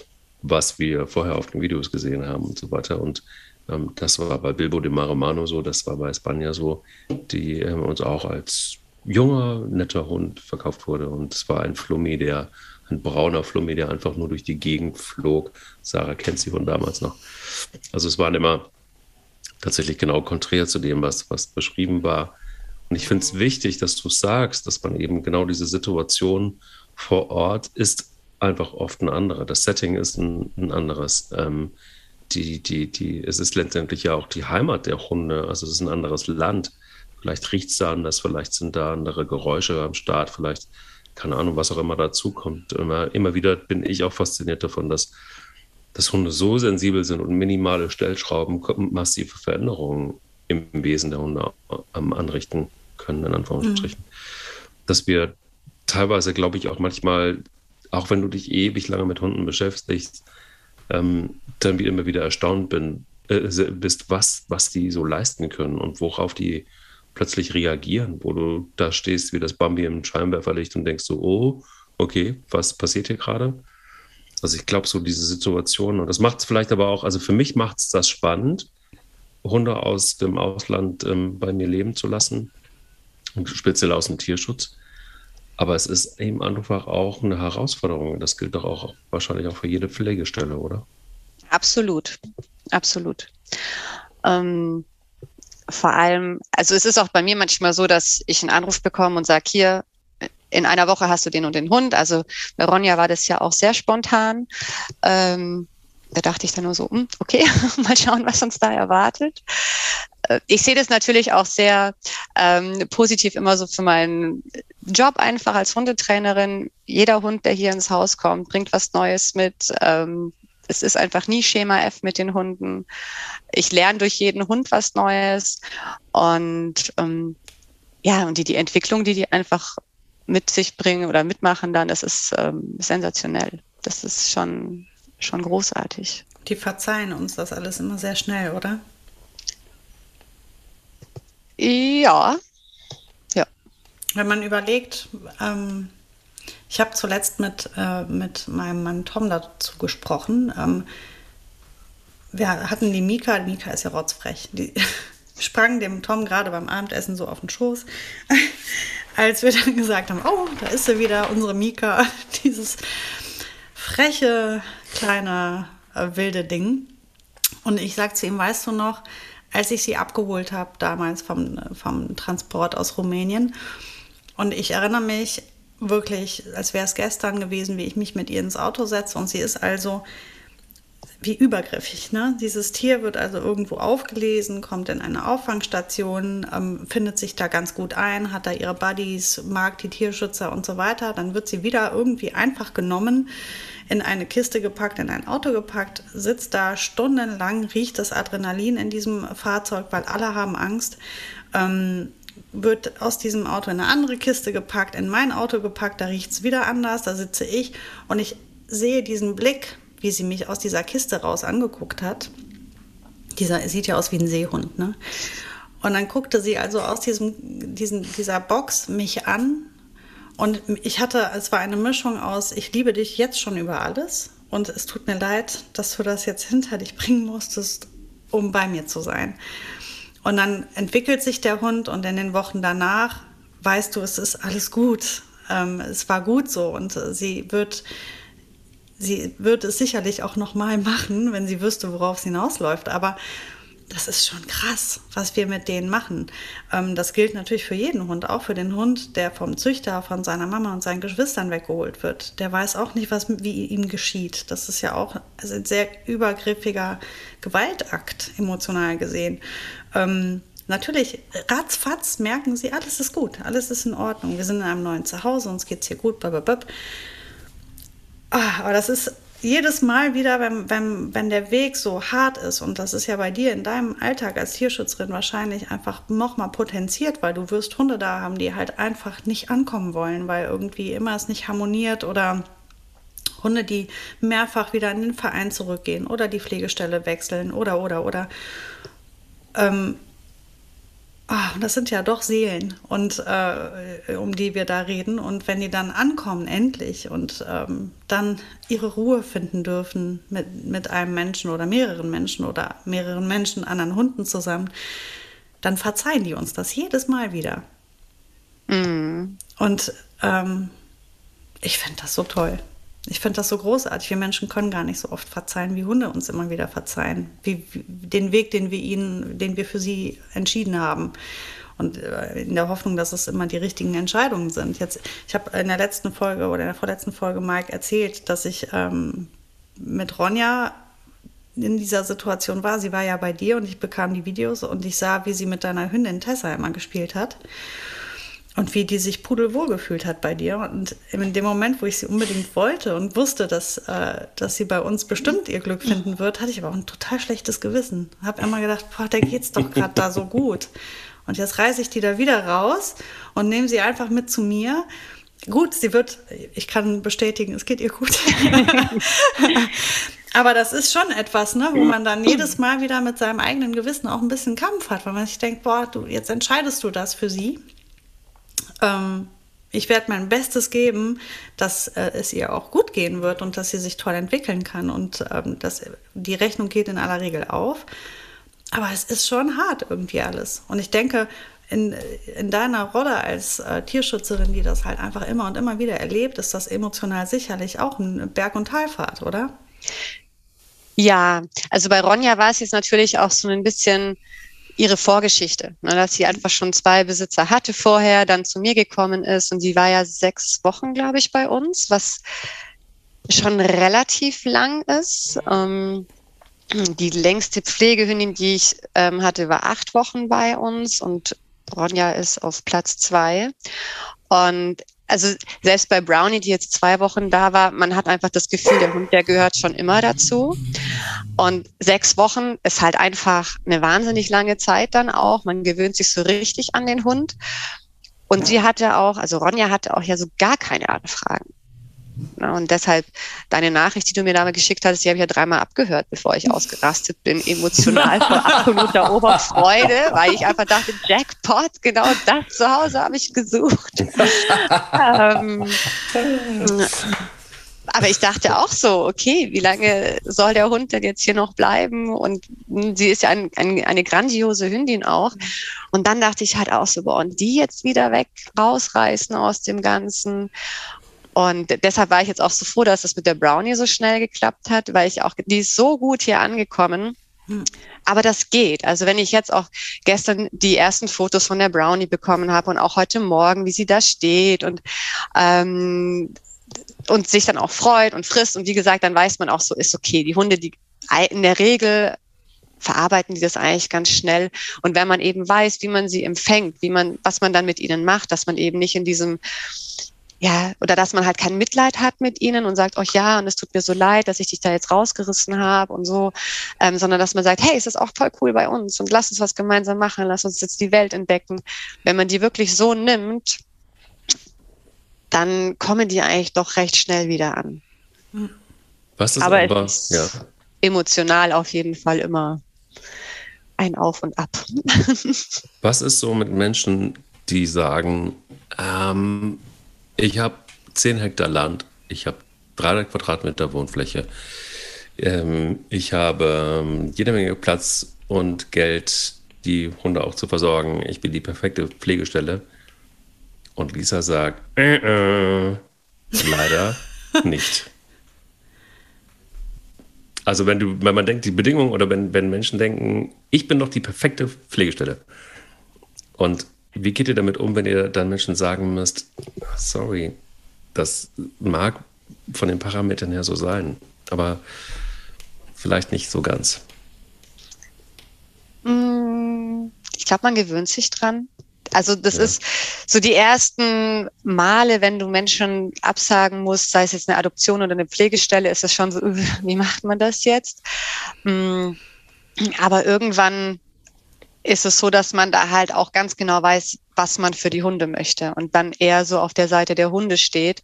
was wir vorher auf den Videos gesehen haben und so weiter. Und ähm, das war bei Bilbo de Maremano so, das war bei Spanja so, die ähm, uns auch als junger, netter Hund verkauft wurde. Und es war ein Flummi, der, ein brauner Flummi, der einfach nur durch die Gegend flog. Sarah kennt sie von damals noch. Also es waren immer tatsächlich genau konträr zu dem, was, was beschrieben war. Und ich finde es wichtig, dass du sagst, dass man eben genau diese Situation vor Ort ist einfach oft ein anderer. Das Setting ist ein, ein anderes. Ähm, die, die, die, es ist letztendlich ja auch die Heimat der Hunde. Also es ist ein anderes Land. Vielleicht riecht es da anders, vielleicht sind da andere Geräusche am Start, vielleicht, keine Ahnung, was auch immer dazu kommt. Immer, immer wieder bin ich auch fasziniert davon, dass, dass Hunde so sensibel sind und minimale Stellschrauben massive Veränderungen im Wesen der Hunde anrichten können, in Anführungsstrichen. Mhm. Dass wir teilweise, glaube ich, auch manchmal auch wenn du dich ewig lange mit Hunden beschäftigst, ähm, dann wieder immer wieder erstaunt bin, äh, bist, was, was die so leisten können und worauf die plötzlich reagieren, wo du da stehst wie das Bambi im Scheinwerferlicht und denkst so, oh, okay, was passiert hier gerade? Also ich glaube, so diese Situation, und das macht es vielleicht aber auch, also für mich macht es das spannend, Hunde aus dem Ausland ähm, bei mir leben zu lassen, speziell aus dem Tierschutz. Aber es ist eben einfach auch eine Herausforderung. Das gilt doch auch wahrscheinlich auch für jede Pflegestelle, oder? Absolut, absolut. Ähm, vor allem, also es ist auch bei mir manchmal so, dass ich einen Anruf bekomme und sage, hier, in einer Woche hast du den und den Hund. Also bei Ronja war das ja auch sehr spontan. Ähm, da dachte ich dann nur so, hm, okay, [LAUGHS] mal schauen, was uns da erwartet. Ich sehe das natürlich auch sehr ähm, positiv immer so für meinen Job einfach als Hundetrainerin. Jeder Hund, der hier ins Haus kommt, bringt was Neues mit. Ähm, es ist einfach nie Schema F mit den Hunden. Ich lerne durch jeden Hund was Neues. Und ähm, ja, und die, die Entwicklung, die die einfach mit sich bringen oder mitmachen dann, das ist ähm, sensationell. Das ist schon schon großartig. Die verzeihen uns das alles immer sehr schnell, oder? Ja. Ja. Wenn man überlegt, ähm, ich habe zuletzt mit, äh, mit meinem Mann Tom dazu gesprochen. Ähm, wir hatten die Mika, die Mika ist ja rotzfrech, die [LAUGHS] sprang dem Tom gerade beim Abendessen so auf den Schoß, [LAUGHS] als wir dann gesagt haben, oh, da ist sie wieder, unsere Mika, [LAUGHS] dieses freche, kleine, äh, wilde Ding. Und ich sagte zu ihm, weißt du noch, als ich sie abgeholt habe, damals vom, vom Transport aus Rumänien, und ich erinnere mich wirklich, als wäre es gestern gewesen, wie ich mich mit ihr ins Auto setze. Und sie ist also wie übergriffig. Ne? Dieses Tier wird also irgendwo aufgelesen, kommt in eine Auffangstation, ähm, findet sich da ganz gut ein, hat da ihre Buddies, mag die Tierschützer und so weiter. Dann wird sie wieder irgendwie einfach genommen, in eine Kiste gepackt, in ein Auto gepackt, sitzt da stundenlang, riecht das Adrenalin in diesem Fahrzeug, weil alle haben Angst. Ähm, wird aus diesem Auto in eine andere Kiste gepackt, in mein Auto gepackt, da riecht es wieder anders, da sitze ich und ich sehe diesen Blick wie sie mich aus dieser Kiste raus angeguckt hat. Dieser sieht ja aus wie ein Seehund, ne? Und dann guckte sie also aus diesem, diesen, dieser Box mich an. Und ich hatte, es war eine Mischung aus, ich liebe dich jetzt schon über alles. Und es tut mir leid, dass du das jetzt hinter dich bringen musstest, um bei mir zu sein. Und dann entwickelt sich der Hund und in den Wochen danach weißt du, es ist alles gut. Ähm, es war gut so und sie wird sie wird es sicherlich auch noch mal machen, wenn sie wüsste, worauf es hinausläuft. Aber das ist schon krass, was wir mit denen machen. Ähm, das gilt natürlich für jeden Hund, auch für den Hund, der vom Züchter, von seiner Mama und seinen Geschwistern weggeholt wird. Der weiß auch nicht, was wie ihm geschieht. Das ist ja auch also ein sehr übergriffiger Gewaltakt, emotional gesehen. Ähm, natürlich, ratzfatz merken sie, alles ist gut, alles ist in Ordnung. Wir sind in einem neuen Zuhause, uns geht es hier gut, blablabla. Ah, aber das ist jedes Mal wieder, wenn, wenn, wenn der Weg so hart ist, und das ist ja bei dir in deinem Alltag als Tierschützerin wahrscheinlich einfach nochmal potenziert, weil du wirst Hunde da haben, die halt einfach nicht ankommen wollen, weil irgendwie immer es nicht harmoniert oder Hunde, die mehrfach wieder in den Verein zurückgehen oder die Pflegestelle wechseln oder, oder, oder. Ähm, Oh, das sind ja doch Seelen, und äh, um die wir da reden. Und wenn die dann ankommen, endlich, und ähm, dann ihre Ruhe finden dürfen mit, mit einem Menschen oder mehreren Menschen oder mehreren Menschen, anderen Hunden zusammen, dann verzeihen die uns das jedes Mal wieder. Mm. Und ähm, ich finde das so toll. Ich finde das so großartig. Wir Menschen können gar nicht so oft verzeihen, wie Hunde uns immer wieder verzeihen. Wie, wie den Weg, den wir ihnen, den wir für sie entschieden haben. Und äh, in der Hoffnung, dass es immer die richtigen Entscheidungen sind. Jetzt, ich habe in der letzten Folge oder in der vorletzten Folge Mike erzählt, dass ich ähm, mit Ronja in dieser Situation war. Sie war ja bei dir und ich bekam die Videos und ich sah, wie sie mit deiner Hündin Tessa immer gespielt hat und wie die sich pudelwohl gefühlt hat bei dir. Und in dem Moment, wo ich sie unbedingt wollte und wusste, dass, äh, dass sie bei uns bestimmt ihr Glück finden wird, hatte ich aber auch ein total schlechtes Gewissen. Habe immer gedacht, boah, der geht's doch gerade da so gut. Und jetzt reiße ich die da wieder raus und nehme sie einfach mit zu mir. Gut, sie wird, ich kann bestätigen, es geht ihr gut. [LAUGHS] Aber das ist schon etwas, ne, wo man dann jedes Mal wieder mit seinem eigenen Gewissen auch ein bisschen Kampf hat, weil man sich denkt, boah, du, jetzt entscheidest du das für sie ähm, ich werde mein Bestes geben, dass äh, es ihr auch gut gehen wird und dass sie sich toll entwickeln kann und ähm, dass die Rechnung geht in aller Regel auf. Aber es ist schon hart irgendwie alles. Und ich denke, in, in deiner Rolle als äh, Tierschützerin, die das halt einfach immer und immer wieder erlebt, ist das emotional sicherlich auch ein Berg- und Talfahrt, oder? Ja, also bei Ronja war es jetzt natürlich auch so ein bisschen ihre Vorgeschichte, ne, dass sie einfach schon zwei Besitzer hatte vorher, dann zu mir gekommen ist und sie war ja sechs Wochen, glaube ich, bei uns, was schon relativ lang ist. Ähm, die längste Pflegehündin, die ich ähm, hatte, war acht Wochen bei uns und Ronja ist auf Platz zwei. Und also selbst bei Brownie, die jetzt zwei Wochen da war, man hat einfach das Gefühl, der Hund, der gehört schon immer dazu. Und sechs Wochen ist halt einfach eine wahnsinnig lange Zeit dann auch. Man gewöhnt sich so richtig an den Hund. Und sie hatte auch, also Ronja hatte auch ja so gar keine Anfragen. Ne? Und deshalb deine Nachricht, die du mir damals geschickt hattest, die habe ich ja dreimal abgehört, bevor ich ausgerastet bin, emotional vor [LAUGHS] absoluter Oberfreude, weil ich einfach dachte, Jackpot, genau das zu Hause habe ich gesucht. ähm, aber ich dachte auch so, okay, wie lange soll der Hund denn jetzt hier noch bleiben? Und sie ist ja ein, ein, eine grandiose Hündin auch. Und dann dachte ich halt auch so, boah, und die jetzt wieder weg rausreißen aus dem Ganzen. Und deshalb war ich jetzt auch so froh, dass das mit der Brownie so schnell geklappt hat, weil ich auch, die ist so gut hier angekommen. Hm. Aber das geht. Also wenn ich jetzt auch gestern die ersten Fotos von der Brownie bekommen habe und auch heute Morgen, wie sie da steht und ähm, und sich dann auch freut und frisst und wie gesagt, dann weiß man auch so, ist okay. Die Hunde, die in der Regel verarbeiten die das eigentlich ganz schnell. Und wenn man eben weiß, wie man sie empfängt, wie man, was man dann mit ihnen macht, dass man eben nicht in diesem ja, oder dass man halt kein Mitleid hat mit ihnen und sagt, oh ja, und es tut mir so leid, dass ich dich da jetzt rausgerissen habe und so, ähm, sondern dass man sagt, hey, es ist auch voll cool bei uns und lass uns was gemeinsam machen, lass uns jetzt die Welt entdecken. Wenn man die wirklich so nimmt, dann kommen die eigentlich doch recht schnell wieder an. Was ist aber, aber ist ja. emotional auf jeden Fall immer ein Auf und Ab. [LAUGHS] Was ist so mit Menschen, die sagen, ähm, ich habe 10 Hektar Land, ich habe 300 Quadratmeter Wohnfläche, ähm, ich habe ähm, jede Menge Platz und Geld, die Hunde auch zu versorgen. Ich bin die perfekte Pflegestelle. Und Lisa sagt, äh, äh, leider [LAUGHS] nicht. Also wenn du, wenn man denkt, die Bedingungen oder wenn, wenn Menschen denken, ich bin doch die perfekte Pflegestelle. Und wie geht ihr damit um, wenn ihr dann Menschen sagen müsst, sorry, das mag von den Parametern her so sein, aber vielleicht nicht so ganz? Mm, ich glaube, man gewöhnt sich dran. Also das ja. ist so die ersten Male, wenn du Menschen absagen musst, sei es jetzt eine Adoption oder eine Pflegestelle, ist es schon so, [LAUGHS] wie macht man das jetzt? Mm, aber irgendwann ist es so, dass man da halt auch ganz genau weiß, was man für die Hunde möchte und dann eher so auf der Seite der Hunde steht.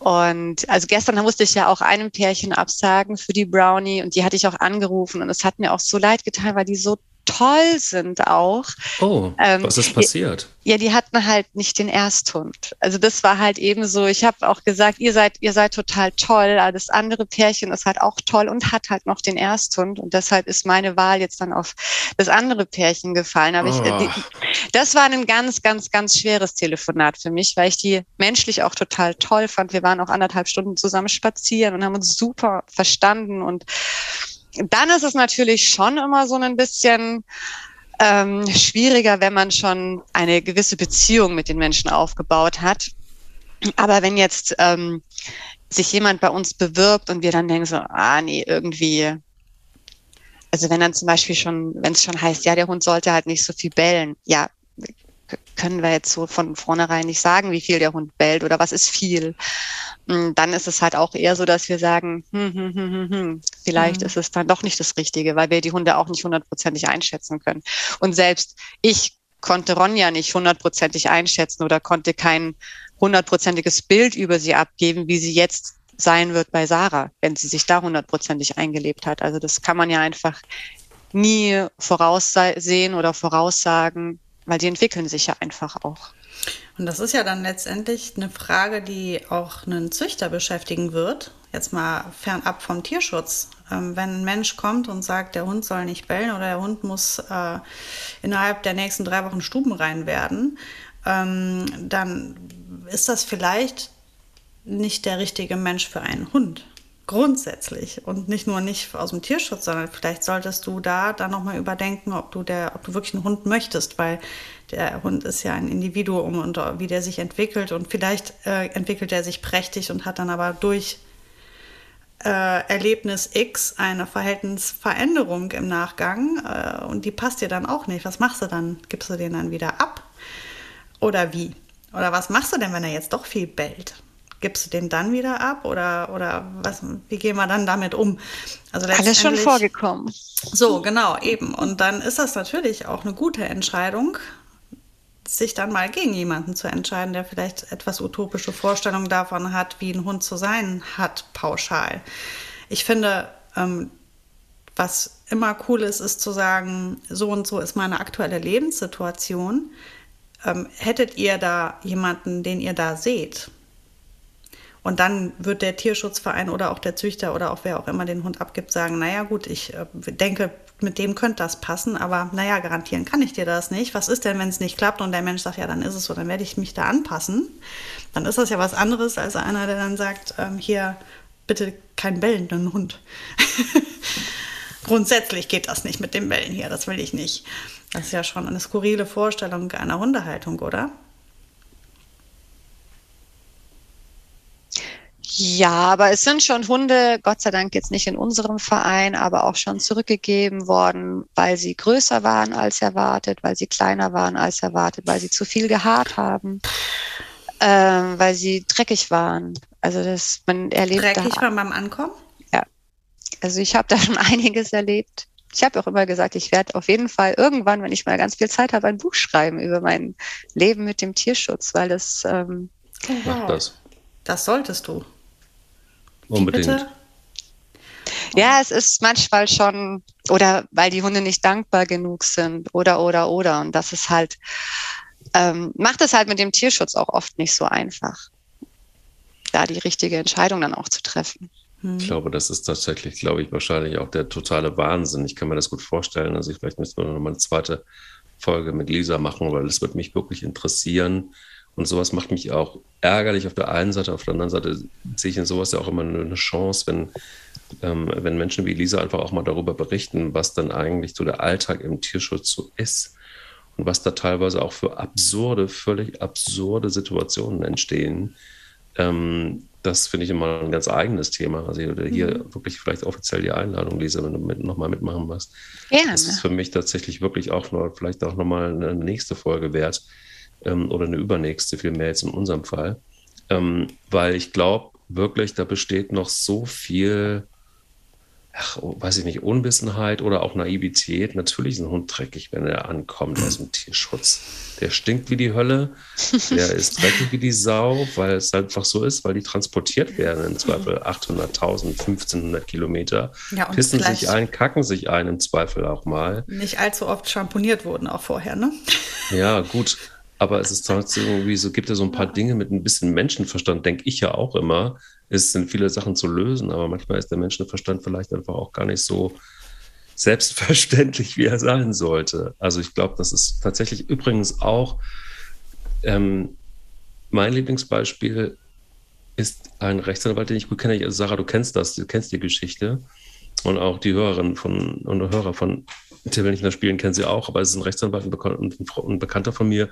Und also gestern musste ich ja auch einem Pärchen absagen für die Brownie und die hatte ich auch angerufen und es hat mir auch so leid getan, weil die so toll sind auch. Oh, ähm, was ist passiert? Ja, die hatten halt nicht den Ersthund. Also das war halt eben so, ich habe auch gesagt, ihr seid, ihr seid total toll, aber das andere Pärchen ist halt auch toll und hat halt noch den Ersthund. Und deshalb ist meine Wahl jetzt dann auf das andere Pärchen gefallen. Aber oh. ich, die, das war ein ganz, ganz, ganz schweres Telefonat für mich, weil ich die menschlich auch total toll fand. Wir waren auch anderthalb Stunden zusammen spazieren und haben uns super verstanden und dann ist es natürlich schon immer so ein bisschen ähm, schwieriger, wenn man schon eine gewisse Beziehung mit den Menschen aufgebaut hat. Aber wenn jetzt ähm, sich jemand bei uns bewirbt und wir dann denken so, ah nee, irgendwie, also wenn dann zum Beispiel schon, wenn es schon heißt, ja, der Hund sollte halt nicht so viel bellen, ja, können wir jetzt so von vornherein nicht sagen, wie viel der Hund bellt oder was ist viel. Hm, dann ist es halt auch eher so, dass wir sagen, hm, hm, hm, hm, hm, vielleicht mhm. ist es dann doch nicht das Richtige, weil wir die Hunde auch nicht hundertprozentig einschätzen können. Und selbst ich konnte Ronja nicht hundertprozentig einschätzen oder konnte kein hundertprozentiges Bild über sie abgeben, wie sie jetzt sein wird bei Sarah, wenn sie sich da hundertprozentig eingelebt hat. Also das kann man ja einfach nie voraussehen oder voraussagen, weil die entwickeln sich ja einfach auch. Und das ist ja dann letztendlich eine Frage, die auch einen Züchter beschäftigen wird, jetzt mal fernab vom Tierschutz. Ähm, wenn ein Mensch kommt und sagt, der Hund soll nicht bellen oder der Hund muss äh, innerhalb der nächsten drei Wochen stubenrein werden, ähm, dann ist das vielleicht nicht der richtige Mensch für einen Hund grundsätzlich und nicht nur nicht aus dem Tierschutz, sondern vielleicht solltest du da dann nochmal überdenken, ob du der, ob du wirklich einen Hund möchtest, weil der Hund ist ja ein Individuum und wie der sich entwickelt und vielleicht äh, entwickelt er sich prächtig und hat dann aber durch äh, Erlebnis X eine Verhältnisveränderung im Nachgang äh, und die passt dir dann auch nicht. Was machst du dann? Gibst du den dann wieder ab? Oder wie? Oder was machst du denn, wenn er jetzt doch viel bellt? Gibst du den dann wieder ab oder, oder was, wie gehen wir dann damit um? Also Alles schon vorgekommen. So, genau, eben. Und dann ist das natürlich auch eine gute Entscheidung, sich dann mal gegen jemanden zu entscheiden, der vielleicht etwas utopische Vorstellungen davon hat, wie ein Hund zu sein hat, pauschal. Ich finde, ähm, was immer cool ist, ist zu sagen, so und so ist meine aktuelle Lebenssituation. Ähm, hättet ihr da jemanden, den ihr da seht? Und dann wird der Tierschutzverein oder auch der Züchter oder auch wer auch immer den Hund abgibt, sagen, naja gut, ich äh, denke, mit dem könnte das passen, aber naja, garantieren kann ich dir das nicht. Was ist denn, wenn es nicht klappt und der Mensch sagt, ja, dann ist es so, dann werde ich mich da anpassen. Dann ist das ja was anderes als einer, der dann sagt, ähm, hier, bitte keinen bellenden Hund. [LAUGHS] Grundsätzlich geht das nicht mit dem Bellen hier, das will ich nicht. Das ist ja schon eine skurrile Vorstellung einer Hundehaltung, oder? Ja, aber es sind schon Hunde, Gott sei Dank jetzt nicht in unserem Verein, aber auch schon zurückgegeben worden, weil sie größer waren als erwartet, weil sie kleiner waren als erwartet, weil sie zu viel gehaart haben, ähm, weil sie dreckig waren. Also das man erlebt. Dreckig da, war beim Ankommen? Ja. Also ich habe da schon [LAUGHS] einiges erlebt. Ich habe auch immer gesagt, ich werde auf jeden Fall irgendwann, wenn ich mal ganz viel Zeit habe, ein Buch schreiben über mein Leben mit dem Tierschutz, weil das. Ähm, oh, wow. das. Das solltest du. Unbedingt. Ja, es ist manchmal schon, oder weil die Hunde nicht dankbar genug sind, oder, oder, oder. Und das ist halt, ähm, macht es halt mit dem Tierschutz auch oft nicht so einfach, da die richtige Entscheidung dann auch zu treffen. Hm. Ich glaube, das ist tatsächlich, glaube ich, wahrscheinlich auch der totale Wahnsinn. Ich kann mir das gut vorstellen. Also ich vielleicht müsste noch mal eine zweite Folge mit Lisa machen, weil das wird mich wirklich interessieren, und sowas macht mich auch ärgerlich auf der einen Seite, auf der anderen Seite sehe ich in sowas ja auch immer eine Chance, wenn, ähm, wenn Menschen wie Lisa einfach auch mal darüber berichten, was dann eigentlich so der Alltag im Tierschutz so ist und was da teilweise auch für absurde, völlig absurde Situationen entstehen. Ähm, das finde ich immer ein ganz eigenes Thema. Also hier, mhm. wirklich vielleicht offiziell die Einladung, Lisa, wenn du mit, nochmal mitmachen wirst. Gerne. Das ist für mich tatsächlich wirklich auch noch, vielleicht auch nochmal eine nächste Folge wert ähm, oder eine übernächste, vielmehr jetzt in unserem Fall. Ähm, weil ich glaube wirklich, da besteht noch so viel, ach, oh, weiß ich nicht, Unwissenheit oder auch Naivität. Natürlich ist ein Hund dreckig, wenn er ankommt aus dem Tierschutz. Der stinkt wie die Hölle, der [LAUGHS] ist dreckig wie die Sau, weil es einfach so ist, weil die transportiert werden im Zweifel 800.000, 1500 Kilometer, ja, pissen sich ein, kacken sich ein im Zweifel auch mal. Nicht allzu oft schamponiert wurden auch vorher, ne? Ja, gut. Aber es ist trotzdem irgendwie so, gibt ja so ein paar Dinge mit ein bisschen Menschenverstand, denke ich ja auch immer. Es sind viele Sachen zu lösen, aber manchmal ist der Menschenverstand vielleicht einfach auch gar nicht so selbstverständlich, wie er sein sollte. Also ich glaube, das ist tatsächlich übrigens auch ähm, mein Lieblingsbeispiel ist ein Rechtsanwalt, den ich gut kenne. Also Sarah, du kennst das, du kennst die Geschichte. Und auch die Hörerinnen von und Hörer von Till nicht mehr spielen, kennen sie auch, aber es ist ein Rechtsanwalt und ein Bekannter von mir,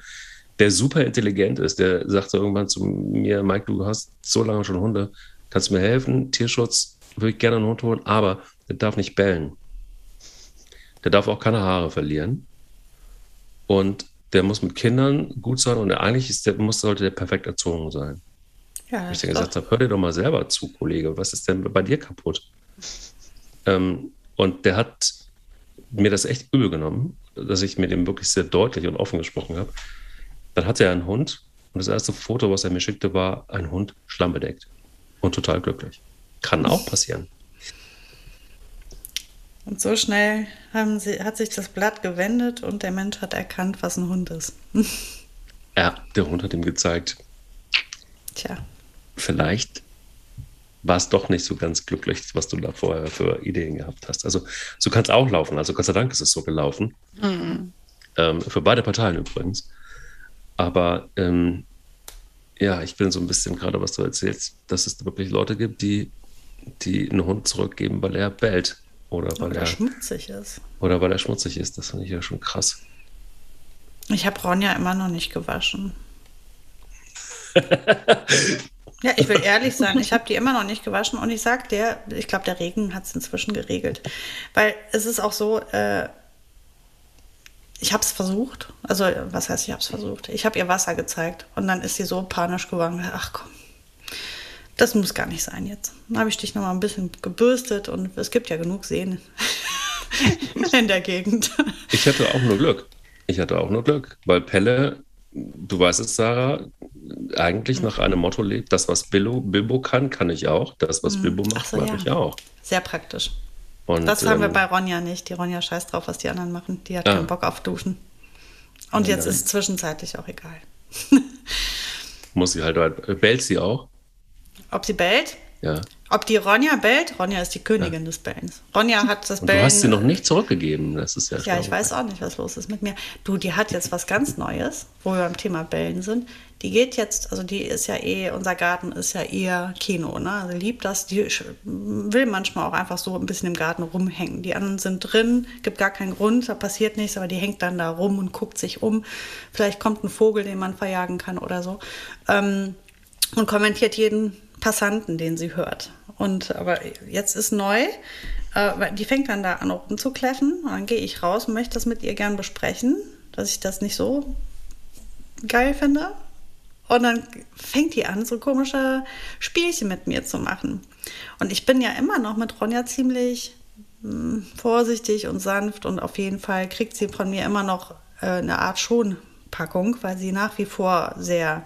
der super intelligent ist, der sagte irgendwann zu mir, Mike, du hast so lange schon Hunde, kannst du mir helfen? Tierschutz, würde ich gerne einen Hund holen, aber der darf nicht bellen. Der darf auch keine Haare verlieren. Und der muss mit Kindern gut sein und eigentlich ist der, muss, sollte der perfekt erzogen sein. Ja, ich dann gesagt habe, hör dir doch mal selber zu, Kollege, was ist denn bei dir kaputt? ähm, und der hat mir das echt übel genommen, dass ich mit ihm wirklich sehr deutlich und offen gesprochen habe. Dann hatte er einen Hund und das erste Foto, was er mir schickte, war ein Hund schlammbedeckt und total glücklich. Kann auch passieren. Und so schnell sie, hat sich das Blatt gewendet und der Mensch hat erkannt, was ein Hund ist. [LAUGHS] ja, der Hund hat ihm gezeigt. Tja. Vielleicht war es doch nicht so ganz glücklich, was du da vorher für Ideen gehabt hast. Also so kann es auch laufen. Also Gott sei Dank ist es so gelaufen. Mhm. Ähm, für beide Parteien übrigens. Aber ähm, ja, ich bin so ein bisschen gerade, was du erzählst, dass es wirklich Leute gibt, die, die einen Hund zurückgeben, weil er bellt. Oder weil oder er schmutzig ist. Oder weil er schmutzig ist. Das finde ich ja schon krass. Ich habe Ronja immer noch nicht gewaschen. [LAUGHS] ja, ich will ehrlich sein, ich habe die immer noch nicht gewaschen und ich sag dir, ich glaube, der Regen hat es inzwischen geregelt. Weil es ist auch so, äh, ich habe es versucht. Also, was heißt, ich habe es versucht? Ich habe ihr Wasser gezeigt und dann ist sie so panisch geworden. Ach komm, das muss gar nicht sein jetzt. Dann habe ich dich noch mal ein bisschen gebürstet und es gibt ja genug Seen [LAUGHS] in der Gegend. Ich hatte auch nur Glück. Ich hatte auch nur Glück, weil Pelle du weißt es, Sarah, eigentlich nach einem Motto lebt, das, was Bilbo, Bilbo kann, kann ich auch. Das, was Bilbo macht, so, mag ja. ich auch. Sehr praktisch. Und, Das haben wir ähm, bei Ronja nicht. Die Ronja scheißt drauf, was die anderen machen. Die hat Ah. keinen Bock auf Duschen. Und Ja, jetzt dann- ist es zwischenzeitlich auch egal. [LAUGHS] Muss sie halt, äh, bellt sie auch? Ob sie bellt? Ja. Ob die Ronja bellt? Ronja ist die Königin des Bellens. Ronja hat das Und Bellen. du hast sie noch nicht zurückgegeben. Das ist ja Ja, ich weiß auch nicht, was los ist mit mir. Du, die hat jetzt was ganz Neues, wo wir beim Thema Bällen sind. Die geht jetzt, also die ist ja eh, unser Garten ist ja eher Kino, ne? Also liebt das, die will manchmal auch einfach so ein bisschen im Garten rumhängen. Die anderen sind drin, gibt gar keinen Grund, da passiert nichts, aber die hängt dann da rum und guckt sich um. Vielleicht kommt ein Vogel, den man verjagen kann oder so. Ähm, und kommentiert jeden Passanten, den sie hört. Und aber jetzt ist neu, äh, die fängt dann da an rumzukläffen. Und dann gehe ich raus und möchte das mit ihr gern besprechen, dass ich das nicht so geil finde. Und dann fängt die an, so komische Spielchen mit mir zu machen. Und ich bin ja immer noch mit Ronja ziemlich mh, vorsichtig und sanft und auf jeden Fall kriegt sie von mir immer noch äh, eine Art Schonpackung, weil sie nach wie vor sehr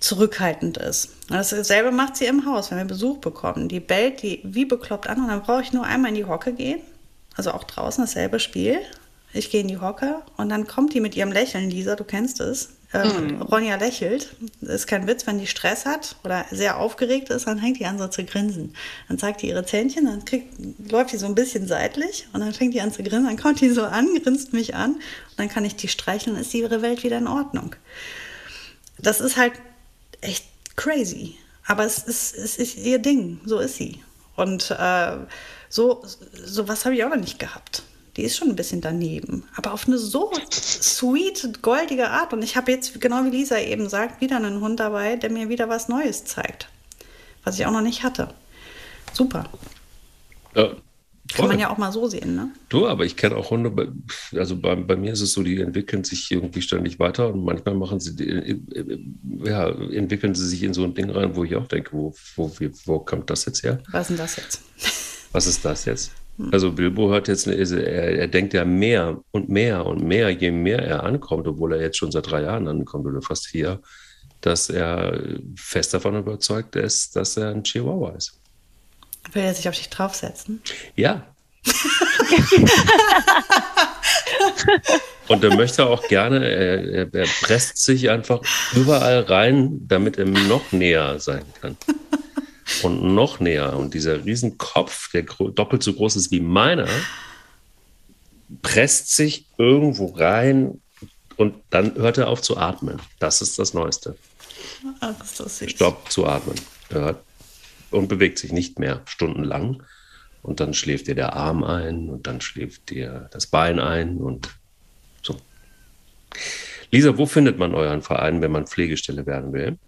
zurückhaltend ist. Und dasselbe macht sie im Haus, wenn wir Besuch bekommen. Die bellt die wie bekloppt an und dann brauche ich nur einmal in die Hocke gehen. Also auch draußen dasselbe Spiel. Ich gehe in die Hocke und dann kommt die mit ihrem Lächeln, Lisa, du kennst es. Ähm, Ronja lächelt. Ist kein Witz, wenn die Stress hat oder sehr aufgeregt ist, dann fängt die an so zu grinsen. Dann zeigt die ihre Zähnchen, dann kriegt, läuft die so ein bisschen seitlich und dann fängt die an zu grinsen. Dann kommt die so an, grinst mich an und dann kann ich die streicheln, dann ist ihre Welt wieder in Ordnung das ist halt echt crazy. Aber es ist, es ist ihr Ding. So ist sie. Und äh, so, so was habe ich auch noch nicht gehabt. Die ist schon ein bisschen daneben. Aber auf eine so sweet, goldige Art. Und ich habe jetzt, genau wie Lisa eben sagt, wieder einen Hund dabei, der mir wieder was Neues zeigt. Was ich auch noch nicht hatte. Super. Ja, Kann man ja auch mal so sehen, ne? Du, aber ich kenne auch Hunde, bei- also bei, bei mir ist es so, die entwickeln sich irgendwie ständig weiter und manchmal machen sie, äh, äh, ja, entwickeln sie sich in so ein Ding rein, wo ich auch denke, wo, wo, wo kommt das jetzt her? Was ist denn das jetzt? Was ist das jetzt? Also Bilbo hat jetzt, eine, er, er denkt ja mehr und mehr und mehr, je mehr er ankommt, obwohl er jetzt schon seit drei Jahren ankommt oder fast vier, dass er fest davon überzeugt ist, dass er ein Chihuahua ist. Will er sich auf dich draufsetzen? Ja. [LAUGHS] Und er möchte auch gerne, er, er, er presst sich einfach überall rein, damit er noch näher sein kann. Und noch näher. Und dieser Riesenkopf, der doppelt so groß ist wie meiner, presst sich irgendwo rein und dann hört er auf zu atmen. Das ist das Neueste. Ach, ist das. Stopp zu atmen. Hört und bewegt sich nicht mehr stundenlang. Und dann schläft dir der Arm ein und dann schläft dir das Bein ein und so. Lisa, wo findet man euren Verein, wenn man Pflegestelle werden will?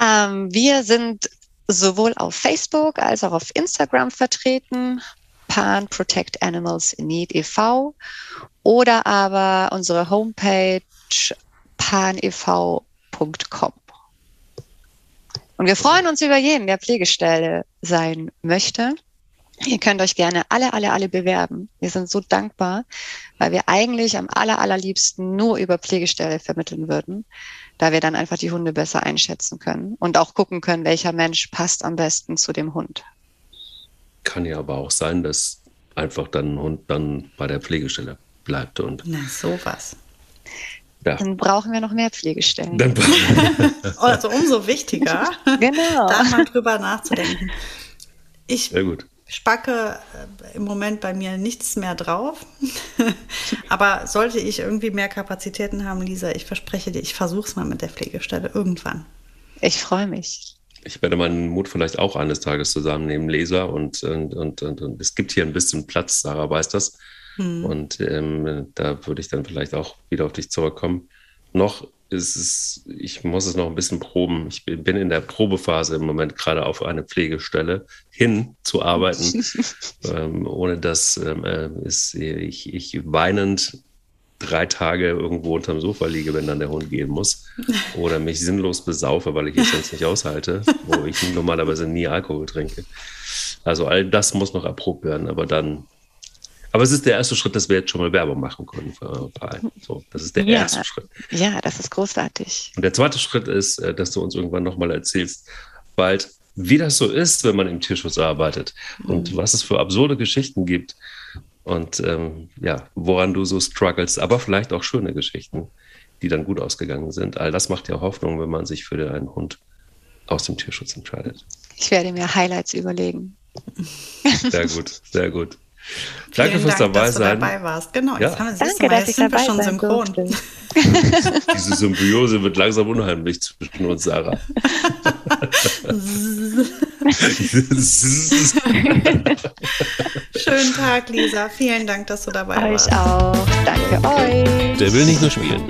Ähm, wir sind sowohl auf Facebook als auch auf Instagram vertreten. Pan Protect Animals in Need e.V. oder aber unsere Homepage panev.com. Und wir freuen uns über jeden, der Pflegestelle sein möchte. Ihr könnt euch gerne alle, alle, alle bewerben. Wir sind so dankbar, weil wir eigentlich am aller, allerliebsten nur über Pflegestelle vermitteln würden, da wir dann einfach die Hunde besser einschätzen können und auch gucken können, welcher Mensch passt am besten zu dem Hund. Kann ja aber auch sein, dass einfach dann ein Hund dann bei der Pflegestelle bleibt und Na, sowas. ja, Dann brauchen wir noch mehr Pflegestellen. dann [LAUGHS] Also umso wichtiger, genau. da mal drüber nachzudenken. Ich sehr gut. Spacke äh, im Moment bei mir nichts mehr drauf. [LAUGHS] Aber sollte ich irgendwie mehr Kapazitäten haben, Lisa, ich verspreche dir, ich versuche es mal mit der Pflegestelle irgendwann. Ich freue mich. Ich werde meinen Mut vielleicht auch eines Tages zusammennehmen, Leser, und, und, und, und, und es gibt hier ein bisschen Platz, Sarah weiß das. Und ähm, da würde ich dann vielleicht auch wieder auf dich zurückkommen. Noch ist es, ich muss es noch ein bisschen proben. Ich bin in der Probephase im Moment gerade auf eine Pflegestelle hinzuarbeiten, [LAUGHS] ähm, ohne dass ähm, äh, ist, ich, ich weinend drei Tage irgendwo unterm Sofa liege, wenn dann der Hund gehen muss. Oder mich sinnlos besaufe, weil ich es sonst nicht aushalte, wo ich normalerweise nie Alkohol trinke. Also all das muss noch erprobt werden, aber dann Aber es ist der erste Schritt, dass wir jetzt schon mal Werbung machen können für Verein. So, das ist der ja. erste Schritt. Ja, das ist großartig. Und der zweite Schritt ist, äh, dass du uns irgendwann nochmal erzählst, bald, wie das so ist, wenn man im Tierschutz arbeitet mhm. und was es für absurde Geschichten gibt und ähm, ja, woran du so struggles, aber vielleicht auch schöne Geschichten, die dann gut ausgegangen sind. All das macht ja Hoffnung, wenn man sich für einen Hund aus dem Tierschutz entscheidet. Ich werde mir Highlights überlegen. Sehr gut, sehr gut. Danke fürs Dank, dabei dass sein. Du dabei warst. Genau, ja. jetzt haben wir Danke, dass ich sind dabei wir schon synchron. [LAUGHS] [LAUGHS] Diese Symbiose wird langsam unheimlich zwischen uns, Sarah. [LAUGHS] Schönen Tag, Lisa. Vielen Dank, dass du dabei euch warst. Euch auch. Danke euch. Der will nicht nur spielen.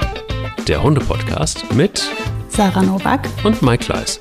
Der Hunde-Podcast mit Sarah Novak und Mike Kleiss.